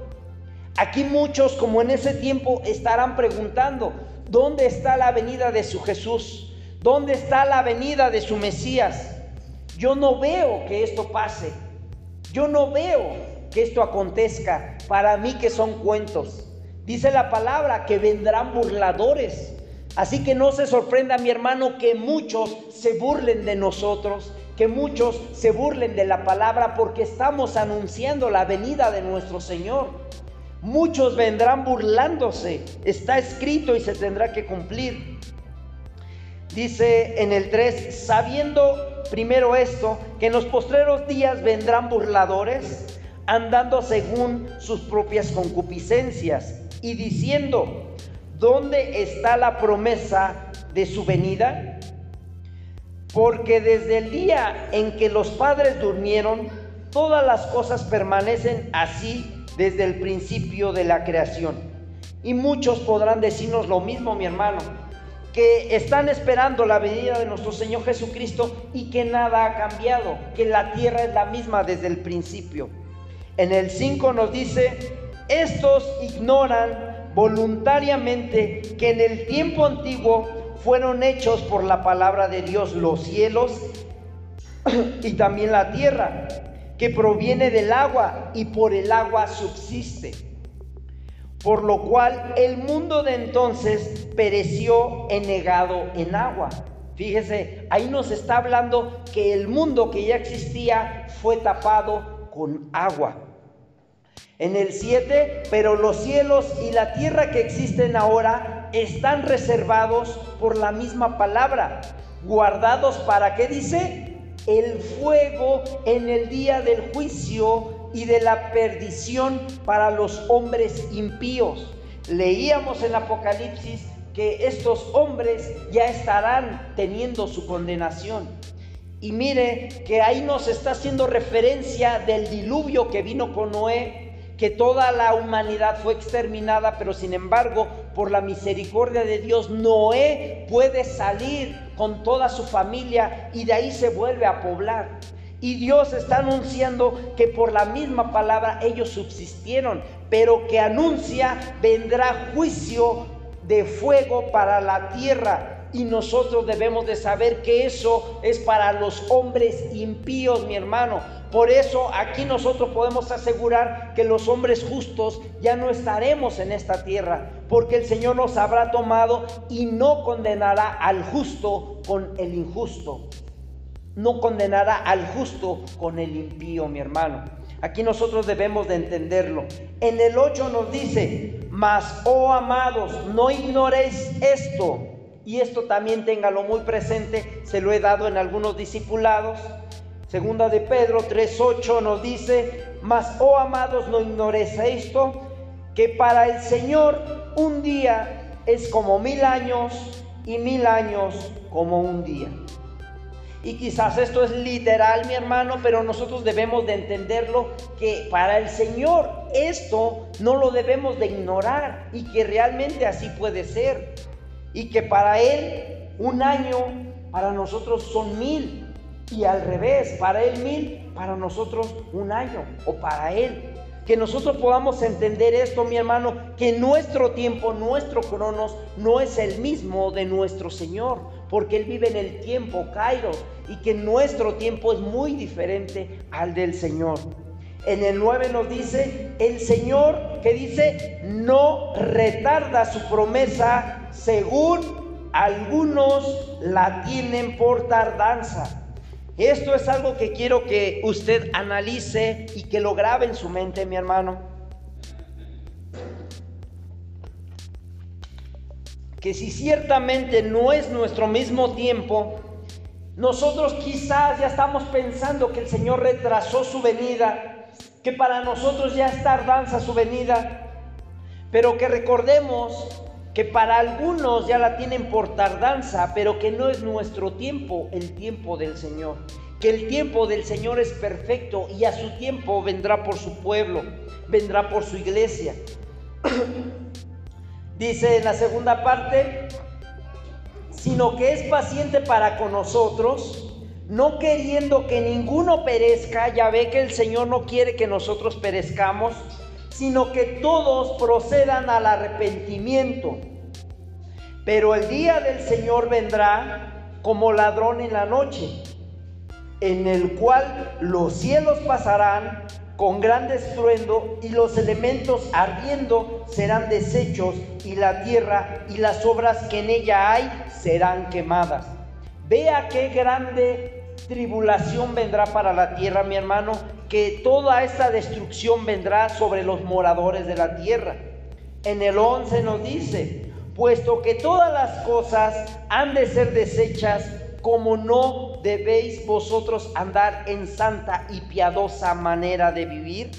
Aquí muchos, como en ese tiempo, estarán preguntando, ¿dónde está la venida de su Jesús? ¿Dónde está la venida de su Mesías? Yo no veo que esto pase. Yo no veo que esto acontezca, para mí que son cuentos. Dice la palabra que vendrán burladores. Así que no se sorprenda mi hermano que muchos se burlen de nosotros, que muchos se burlen de la palabra porque estamos anunciando la venida de nuestro Señor. Muchos vendrán burlándose, está escrito y se tendrá que cumplir. Dice en el 3, sabiendo primero esto, que en los postreros días vendrán burladores andando según sus propias concupiscencias y diciendo, ¿dónde está la promesa de su venida? Porque desde el día en que los padres durmieron, todas las cosas permanecen así desde el principio de la creación. Y muchos podrán decirnos lo mismo, mi hermano, que están esperando la venida de nuestro Señor Jesucristo y que nada ha cambiado, que la tierra es la misma desde el principio. En el 5 nos dice, estos ignoran voluntariamente que en el tiempo antiguo fueron hechos por la palabra de Dios los cielos y también la tierra, que proviene del agua y por el agua subsiste. Por lo cual el mundo de entonces pereció enegado en agua. Fíjese, ahí nos está hablando que el mundo que ya existía fue tapado con agua. En el 7, pero los cielos y la tierra que existen ahora están reservados por la misma palabra, guardados para, ¿qué dice? El fuego en el día del juicio y de la perdición para los hombres impíos. Leíamos en Apocalipsis que estos hombres ya estarán teniendo su condenación. Y mire que ahí nos está haciendo referencia del diluvio que vino con Noé que toda la humanidad fue exterminada, pero sin embargo, por la misericordia de Dios, Noé puede salir con toda su familia y de ahí se vuelve a poblar. Y Dios está anunciando que por la misma palabra ellos subsistieron, pero que anuncia vendrá juicio de fuego para la tierra y nosotros debemos de saber que eso es para los hombres impíos, mi hermano. Por eso aquí nosotros podemos asegurar que los hombres justos ya no estaremos en esta tierra, porque el Señor nos habrá tomado y no condenará al justo con el injusto. No condenará al justo con el impío, mi hermano. Aquí nosotros debemos de entenderlo. En el 8 nos dice, mas, oh amados, no ignoréis esto y esto también téngalo muy presente, se lo he dado en algunos discipulados. Segunda de Pedro 3:8 nos dice, "Mas oh amados, no ignoréis esto, que para el Señor un día es como mil años y mil años como un día." Y quizás esto es literal, mi hermano, pero nosotros debemos de entenderlo que para el Señor esto no lo debemos de ignorar y que realmente así puede ser. Y que para Él un año para nosotros son mil. Y al revés, para Él mil, para nosotros un año o para Él. Que nosotros podamos entender esto, mi hermano, que nuestro tiempo, nuestro cronos, no es el mismo de nuestro Señor, porque Él vive en el tiempo, Cairo, y que nuestro tiempo es muy diferente al del Señor. En el 9 nos dice, el Señor que dice, no retarda su promesa según algunos la tienen por tardanza. Esto es algo que quiero que usted analice y que lo grabe en su mente, mi hermano. Que si ciertamente no es nuestro mismo tiempo, nosotros quizás ya estamos pensando que el Señor retrasó su venida, que para nosotros ya es tardanza su venida, pero que recordemos que para algunos ya la tienen por tardanza, pero que no es nuestro tiempo, el tiempo del Señor. Que el tiempo del Señor es perfecto y a su tiempo vendrá por su pueblo, vendrá por su iglesia. Dice en la segunda parte, sino que es paciente para con nosotros, no queriendo que ninguno perezca, ya ve que el Señor no quiere que nosotros perezcamos, sino que todos procedan al arrepentimiento. Pero el día del Señor vendrá como ladrón en la noche, en el cual los cielos pasarán con gran estruendo y los elementos ardiendo serán deshechos y la tierra y las obras que en ella hay serán quemadas. Vea qué grande tribulación vendrá para la tierra, mi hermano, que toda esta destrucción vendrá sobre los moradores de la tierra. En el 11 nos dice, puesto que todas las cosas han de ser desechas, como no debéis vosotros andar en santa y piadosa manera de vivir.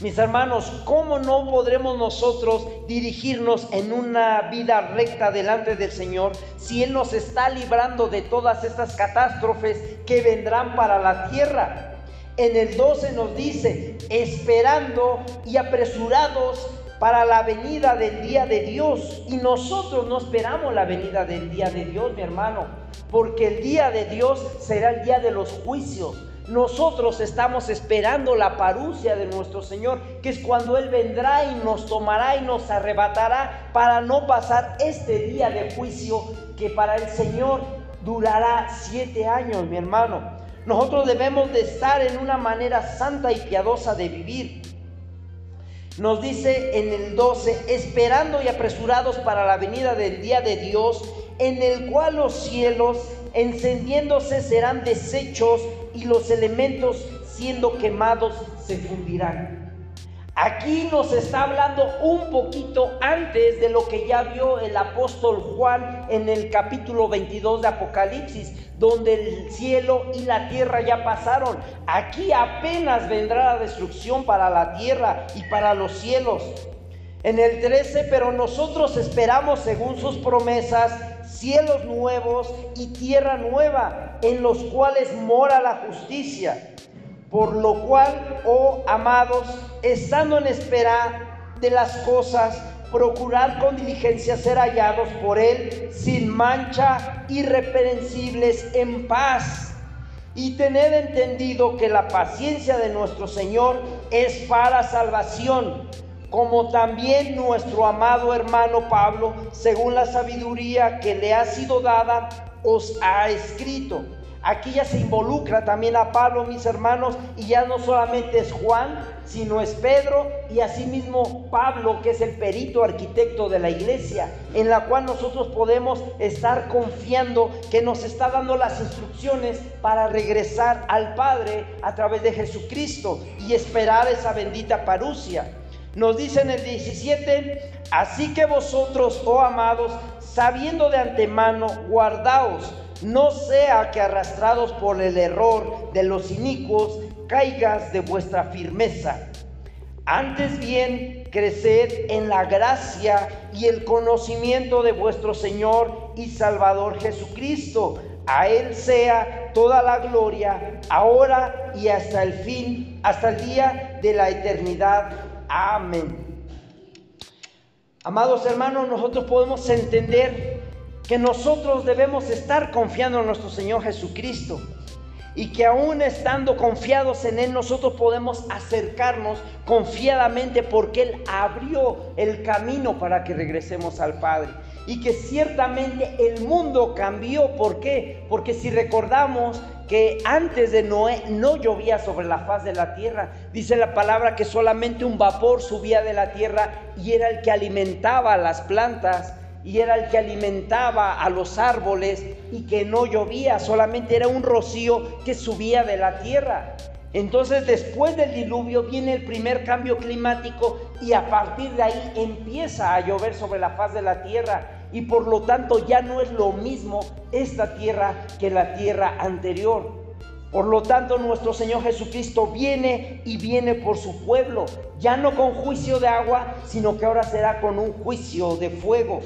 Mis hermanos, ¿cómo no podremos nosotros dirigirnos en una vida recta delante del Señor si Él nos está librando de todas estas catástrofes que vendrán para la tierra? En el 12 nos dice, esperando y apresurados para la venida del día de Dios. Y nosotros no esperamos la venida del día de Dios, mi hermano, porque el día de Dios será el día de los juicios. Nosotros estamos esperando la parucia de nuestro Señor, que es cuando Él vendrá y nos tomará y nos arrebatará para no pasar este día de juicio que para el Señor durará siete años, mi hermano. Nosotros debemos de estar en una manera santa y piadosa de vivir. Nos dice en el 12, esperando y apresurados para la venida del día de Dios, en el cual los cielos encendiéndose serán deshechos y los elementos siendo quemados se fundirán. Aquí nos está hablando un poquito antes de lo que ya vio el apóstol Juan en el capítulo 22 de Apocalipsis, donde el cielo y la tierra ya pasaron. Aquí apenas vendrá la destrucción para la tierra y para los cielos. En el 13, pero nosotros esperamos según sus promesas cielos nuevos y tierra nueva, en los cuales mora la justicia por lo cual, oh amados, estando en espera de las cosas, procurad con diligencia ser hallados por Él sin mancha, irreprensibles, en paz. Y tened entendido que la paciencia de nuestro Señor es para salvación, como también nuestro amado hermano Pablo, según la sabiduría que le ha sido dada, os ha escrito Aquí ya se involucra también a Pablo, mis hermanos, y ya no solamente es Juan, sino es Pedro y asimismo Pablo, que es el perito arquitecto de la iglesia, en la cual nosotros podemos estar confiando que nos está dando las instrucciones para regresar al Padre a través de Jesucristo y esperar esa bendita parucia. Nos dice en el 17, así que vosotros, oh amados, sabiendo de antemano, guardaos no sea que arrastrados por el error de los inicuos caigas de vuestra firmeza. Antes bien, creced en la gracia y el conocimiento de vuestro Señor y Salvador Jesucristo. A Él sea toda la gloria, ahora y hasta el fin, hasta el día de la eternidad. Amén. Amados hermanos, nosotros podemos entender que nosotros debemos estar confiando en nuestro Señor Jesucristo y que aún estando confiados en Él nosotros podemos acercarnos confiadamente porque Él abrió el camino para que regresemos al Padre. Y que ciertamente el mundo cambió. ¿Por qué? Porque si recordamos que antes de Noé no llovía sobre la faz de la tierra, dice la palabra que solamente un vapor subía de la tierra y era el que alimentaba a las plantas y era el que alimentaba a los árboles y que no llovía, solamente era un rocío que subía de la tierra. Entonces después del diluvio viene el primer cambio climático y a partir de ahí empieza a llover sobre la faz de la tierra y por lo tanto ya no es lo mismo esta tierra que la tierra anterior. Por lo tanto, nuestro Señor Jesucristo viene y viene por su pueblo, ya no con juicio de agua, sino que ahora será con un juicio de fuego.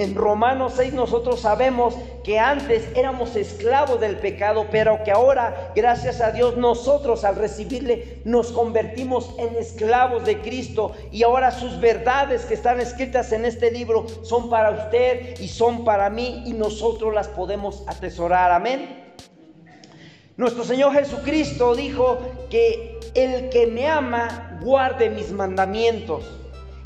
En Romanos 6 nosotros sabemos que antes éramos esclavos del pecado, pero que ahora, gracias a Dios, nosotros al recibirle nos convertimos en esclavos de Cristo y ahora sus verdades que están escritas en este libro son para usted y son para mí y nosotros las podemos atesorar. Amén. Nuestro Señor Jesucristo dijo que el que me ama guarde mis mandamientos.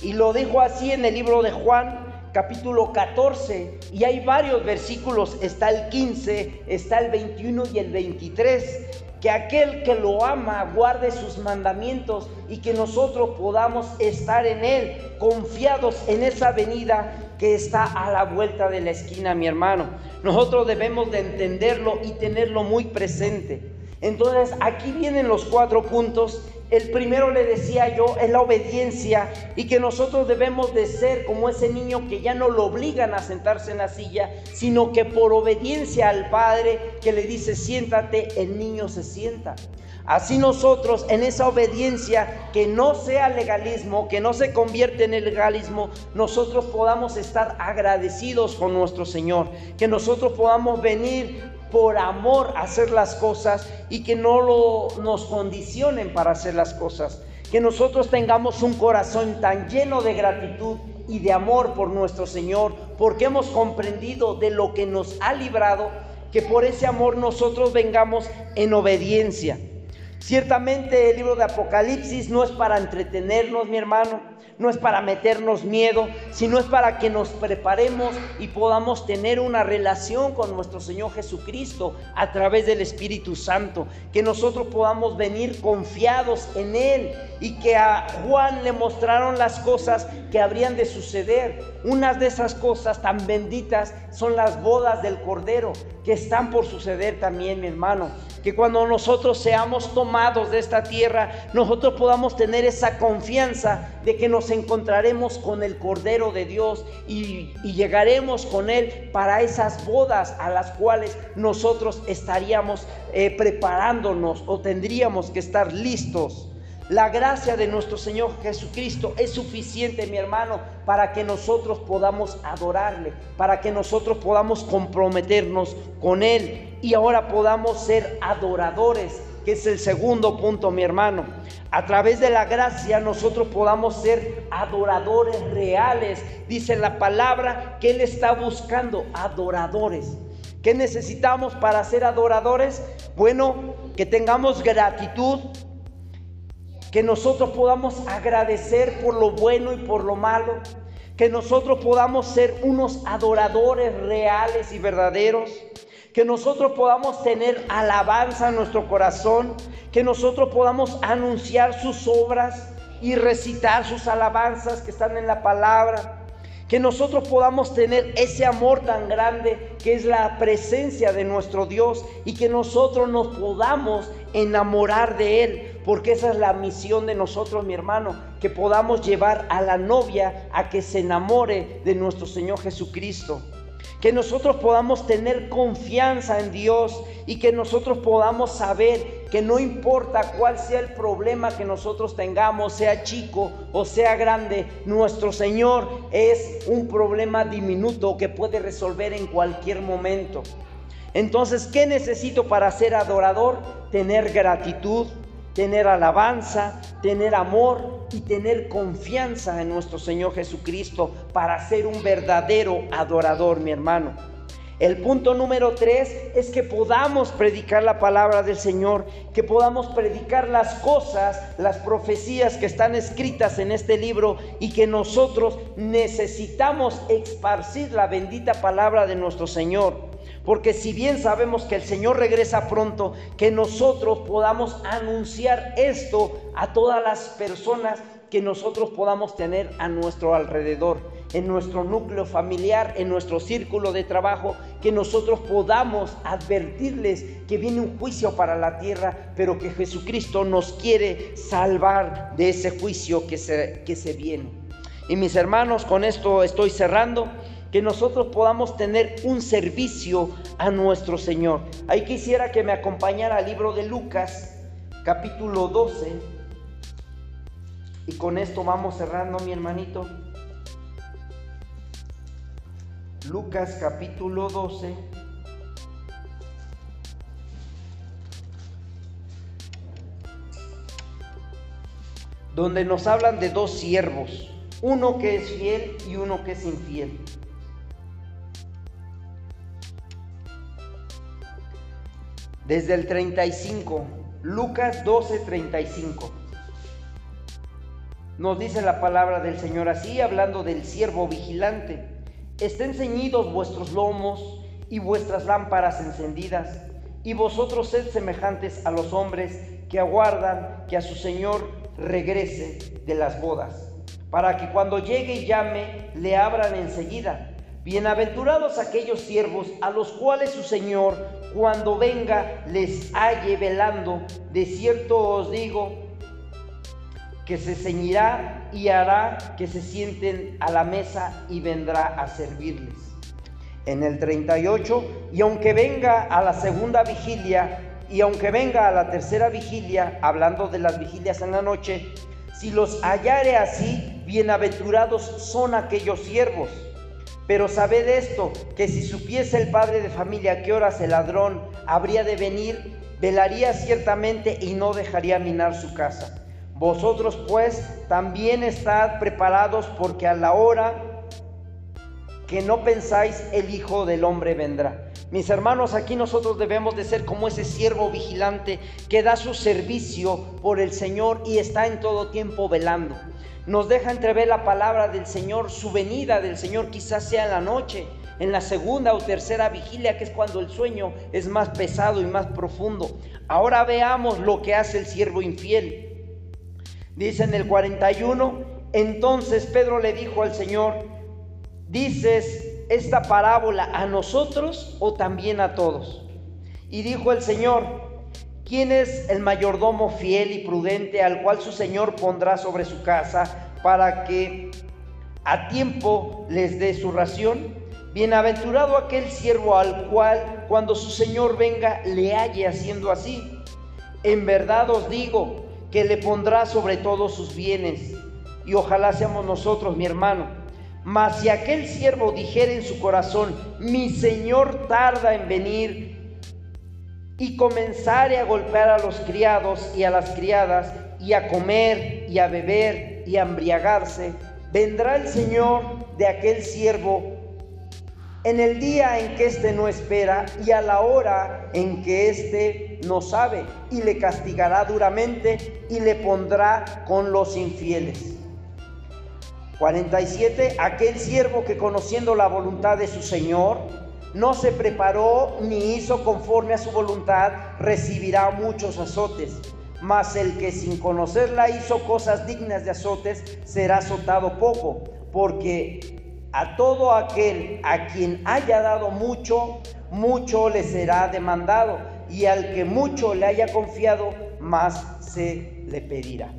Y lo dijo así en el libro de Juan capítulo 14 y hay varios versículos, está el 15, está el 21 y el 23, que aquel que lo ama guarde sus mandamientos y que nosotros podamos estar en él, confiados en esa venida que está a la vuelta de la esquina, mi hermano. Nosotros debemos de entenderlo y tenerlo muy presente. Entonces, aquí vienen los cuatro puntos. El primero le decía yo es la obediencia y que nosotros debemos de ser como ese niño que ya no lo obligan a sentarse en la silla, sino que por obediencia al padre que le dice siéntate, el niño se sienta. Así nosotros en esa obediencia que no sea legalismo, que no se convierte en el legalismo, nosotros podamos estar agradecidos con nuestro Señor, que nosotros podamos venir por amor hacer las cosas y que no lo, nos condicionen para hacer las cosas. Que nosotros tengamos un corazón tan lleno de gratitud y de amor por nuestro Señor, porque hemos comprendido de lo que nos ha librado, que por ese amor nosotros vengamos en obediencia. Ciertamente el libro de Apocalipsis no es para entretenernos, mi hermano, no es para meternos miedo, sino es para que nos preparemos y podamos tener una relación con nuestro Señor Jesucristo a través del Espíritu Santo, que nosotros podamos venir confiados en Él y que a Juan le mostraron las cosas que habrían de suceder. Unas de esas cosas tan benditas son las bodas del Cordero, que están por suceder también, mi hermano que cuando nosotros seamos tomados de esta tierra, nosotros podamos tener esa confianza de que nos encontraremos con el Cordero de Dios y, llegaremos con Él para esas bodas a las cuales nosotros estaríamos eh, preparándonos o tendríamos que estar listos. La gracia de nuestro Señor Jesucristo es suficiente, mi hermano, para que nosotros podamos adorarle, para que nosotros podamos comprometernos con Él y ahora podamos ser adoradores, que es el segundo punto, mi hermano. A través de la gracia nosotros podamos ser adoradores reales. Dice la palabra que Él está buscando adoradores. ¿Qué necesitamos para ser adoradores? Bueno, que tengamos gratitud, que nosotros podamos agradecer por lo bueno y por lo malo, que nosotros podamos ser unos adoradores reales y verdaderos, que nosotros podamos tener alabanza en nuestro corazón, que nosotros podamos anunciar sus obras y recitar sus alabanzas que están en la palabra, que nosotros podamos tener ese amor tan grande que es la presencia de nuestro Dios y que nosotros nos podamos enamorar de Él, porque esa es la misión de nosotros, mi hermano, que podamos llevar a la novia a que se enamore de nuestro Señor Jesucristo que nosotros podamos tener confianza en Dios y que nosotros podamos saber que no importa cuál sea el problema que nosotros tengamos, sea chico o sea grande, nuestro Señor es un problema diminuto que puede resolver en cualquier momento. Entonces, ¿qué necesito para ser adorador? Tener gratitud, tener alabanza, tener amor y tener confianza en nuestro Señor Jesucristo para ser un verdadero adorador, mi hermano. El punto número tres es que podamos predicar la palabra del Señor, que podamos predicar las cosas, las profecías que están escritas en este libro y que nosotros necesitamos esparcir la bendita palabra de nuestro Señor. Porque si bien sabemos que el Señor regresa pronto, que nosotros podamos anunciar esto a todas las personas que nosotros podamos tener a nuestro alrededor. en nuestro núcleo familiar, en nuestro círculo de trabajo, que nosotros podamos advertirles que viene un juicio para la tierra, pero que Jesucristo nos quiere salvar de ese juicio que se, que se viene. Y mis hermanos, con esto estoy cerrando que nosotros podamos tener un servicio a nuestro Señor. Ahí quisiera que me acompañara al libro de Lucas, capítulo 12. Y con esto vamos cerrando, mi hermanito. Lucas capítulo 12. Donde nos hablan de dos siervos, uno que es fiel y uno que es infiel. Desde el 35, Lucas 12, 35. Nos dice la palabra del Señor así, hablando del siervo vigilante. Estén ceñidos vuestros lomos y vuestras lámparas encendidas, y vosotros sed semejantes a los hombres que aguardan que a su Señor regrese de las bodas, para que cuando llegue y llame, le abran enseguida. Bienaventurados aquellos siervos a los cuales su Señor, cuando venga, les halle velando. De cierto os digo que se ceñirá y hará que se sienten a la mesa y vendrá a servirles. En el 38, y aunque venga a la segunda vigilia, y aunque venga a la tercera vigilia, hablando de las vigilias en la noche, si los hallare así, bienaventurados son aquellos siervos pero sabed esto, que si supiese el padre de familia qué horas el ladrón habría de venir, velaría ciertamente y no dejaría minar su casa. Vosotros pues también estad preparados porque a la hora que no pensáis el Hijo del Hombre vendrá. Mis hermanos, aquí nosotros debemos de ser como ese siervo vigilante que da su servicio por el Señor y está en todo tiempo velando nos deja entrever la palabra del Señor, su venida del Señor quizás sea en la noche, en la segunda o tercera vigilia, que es cuando el sueño es más pesado y más profundo. Ahora veamos lo que hace el siervo infiel. Dice en el 41, entonces Pedro le dijo al Señor, ¿dices esta parábola a nosotros o también a todos? Y dijo el Señor, ¿Quién es el mayordomo fiel y prudente al cual su Señor pondrá sobre su casa para que a tiempo les dé su ración? Bienaventurado aquel siervo al cual cuando su Señor venga le halle haciendo así. En verdad os digo que le pondrá sobre todos sus bienes. Y ojalá seamos nosotros, mi hermano. Mas si aquel siervo dijere en su corazón, mi Señor tarda en venir, y comenzare a golpear a los criados y a las criadas y a comer y a beber y a embriagarse, vendrá el Señor de aquel siervo en el día en que éste no espera y a la hora en que éste no sabe, y le castigará duramente y le pondrá con los infieles. 47. Aquel siervo que conociendo la voluntad de su Señor, no se preparó ni hizo conforme a su voluntad, recibirá muchos azotes. Mas el que sin conocerla hizo cosas dignas de azotes, será azotado poco, porque a todo aquel a quien haya dado mucho, mucho le será demandado, y al que mucho le haya confiado, más se le pedirá.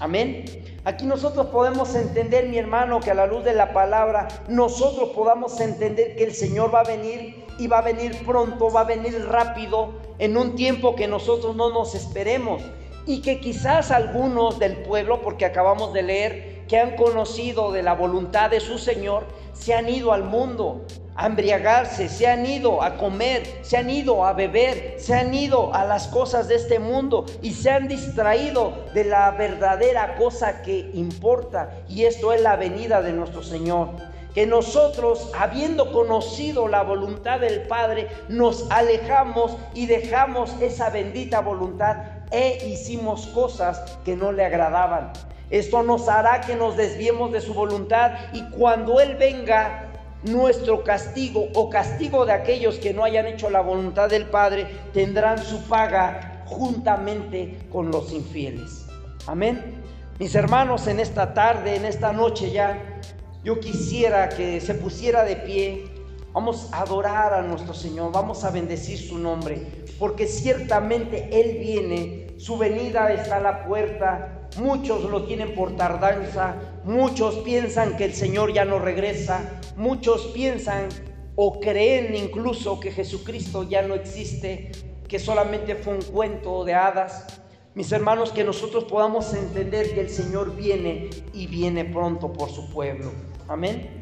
Amén. Aquí nosotros podemos entender, mi hermano, que a la luz de la palabra, nosotros podamos entender que el Señor va a venir y va a venir pronto, va a venir rápido, en un tiempo que nosotros no nos esperemos. Y que quizás algunos del pueblo, porque acabamos de leer, que han conocido de la voluntad de su Señor, se han ido al mundo, a embriagarse, se han ido a comer, se han ido a beber, se han ido a las cosas de este mundo y se han distraído de la verdadera cosa que importa y esto es la venida de nuestro Señor. Que nosotros, habiendo conocido la voluntad del Padre, nos alejamos y dejamos esa bendita voluntad e hicimos cosas que no le agradaban. Esto nos hará que nos desviemos de su voluntad y cuando Él venga nuestro castigo o castigo de aquellos que no hayan hecho la voluntad del Padre tendrán su paga juntamente con los infieles. Amén. Mis hermanos, en esta tarde, en esta noche ya, Yo quisiera que se pusiera de pie. Vamos a adorar a nuestro Señor, vamos a bendecir su nombre, porque ciertamente Él viene, su venida está a la puerta, muchos lo tienen por tardanza, muchos piensan que el Señor ya no regresa, muchos piensan o creen incluso que Jesucristo ya no existe, que solamente fue un cuento de hadas. Mis hermanos, que nosotros podamos entender que el Señor viene y viene pronto por su pueblo. Amén.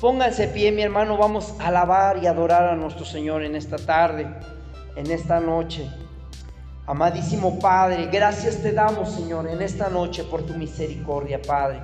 Pónganse pie, mi hermano, vamos a alabar y adorar a nuestro Señor en esta tarde, en esta noche. Amadísimo Padre, gracias te damos, Señor, en esta noche por tu misericordia, Padre.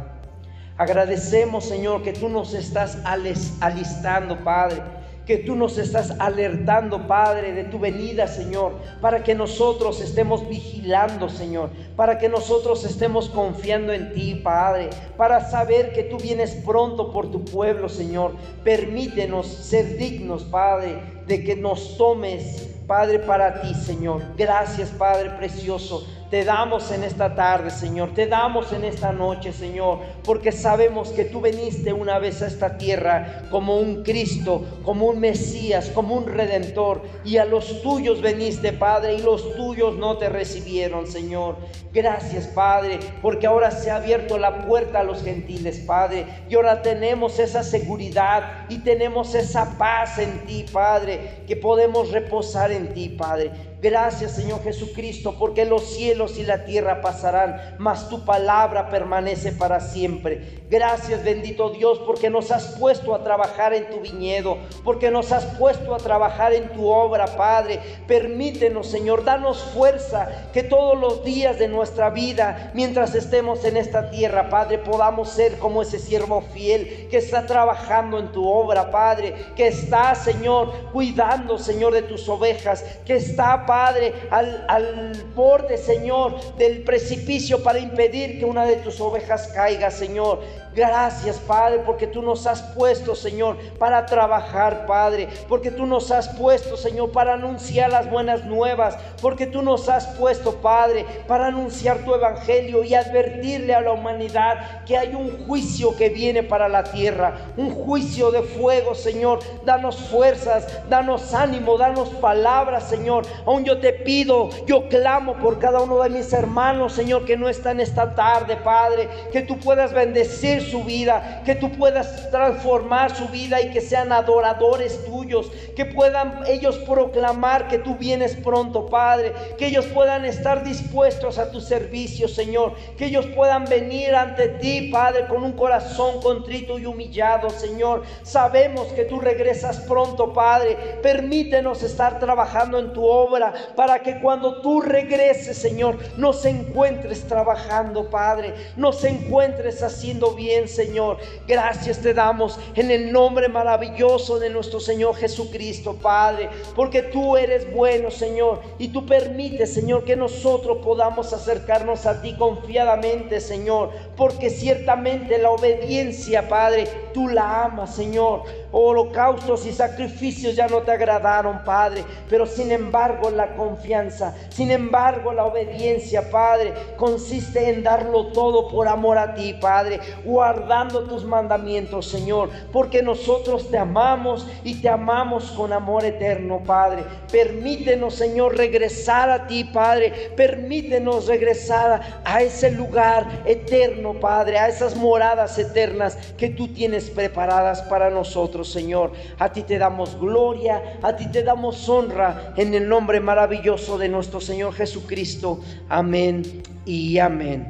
Agradecemos, Señor, que tú nos estás alistando, Padre que tú nos estás alertando, Padre, de tu venida, Señor, para que nosotros estemos vigilando, Señor, para que nosotros estemos confiando en ti, Padre, para saber que tú vienes pronto por tu pueblo, Señor. Permítenos ser dignos, Padre, de que nos tomes, Padre, para ti, Señor. Gracias, Padre precioso te damos en esta tarde, Señor. Te damos en esta noche, Señor. Porque sabemos que tú veniste una vez a esta tierra como un Cristo, como un Mesías, como un Redentor. Y a los tuyos veniste, Padre, y los tuyos no te recibieron, Señor. Gracias, Padre, porque ahora se ha abierto la puerta a los gentiles, Padre. Y ahora tenemos esa seguridad y tenemos esa paz en ti, Padre, que podemos reposar en ti, Padre. Gracias Señor Jesucristo, porque los cielos y la tierra pasarán, mas tu palabra permanece para siempre. Gracias bendito Dios, porque nos has puesto a trabajar en tu viñedo, porque nos has puesto a trabajar en tu obra, Padre. Permítenos Señor, danos fuerza, que todos los días de nuestra vida, mientras estemos en esta tierra, Padre, podamos ser como ese siervo fiel que está trabajando en tu obra, Padre, que está, Señor, cuidando, Señor, de tus ovejas, que está, Padre, al, al borde, Señor, del precipicio para impedir que una de tus ovejas caiga, Señor. Gracias, Padre, porque tú nos has puesto, Señor, para trabajar, Padre. Porque tú nos has puesto, Señor, para anunciar las buenas nuevas. Porque tú nos has puesto, Padre, para anunciar tu evangelio y advertirle a la humanidad que hay un juicio que viene para la tierra. Un juicio de fuego, Señor. Danos fuerzas, danos ánimo, danos palabras, Señor. Aún yo te pido, yo clamo por cada uno de mis hermanos, Señor, que no están esta tarde, Padre. Que tú puedas bendecir su vida, que tú puedas transformar su vida y que sean adoradores tuyos, que puedan ellos proclamar que tú vienes pronto, Padre, que ellos puedan estar dispuestos a tu servicio, Señor, que ellos puedan venir ante ti, Padre, con un corazón contrito y humillado, Señor. Sabemos que tú regresas pronto, Padre. Permítenos estar trabajando en tu obra para que cuando tú regreses, Señor, nos encuentres trabajando, Padre, nos encuentres haciendo bien Señor. Gracias te damos en el nombre maravilloso de nuestro Señor Jesucristo, Padre, porque tú eres bueno, Señor, y tú permites, Señor, que nosotros podamos acercarnos a ti confiadamente, Señor, porque ciertamente la obediencia, Padre, tú la amas, Señor. Holocaustos y sacrificios ya no te agradaron, Padre, pero sin embargo la confianza, sin embargo la obediencia, Padre, consiste en darlo todo por amor a ti, Padre guardando tus mandamientos, Señor, porque nosotros te amamos y te amamos con amor eterno, Padre. Permítenos, Señor, regresar a ti, Padre. Permítenos regresar a ese lugar eterno, Padre, a esas moradas eternas que tú tienes preparadas para nosotros, Señor. A ti te damos gloria, a ti te damos honra en el nombre maravilloso de nuestro Señor Jesucristo. Amén y amén.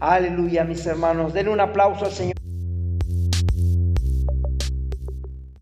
Aleluya, mis hermanos. Den un aplauso al Señor.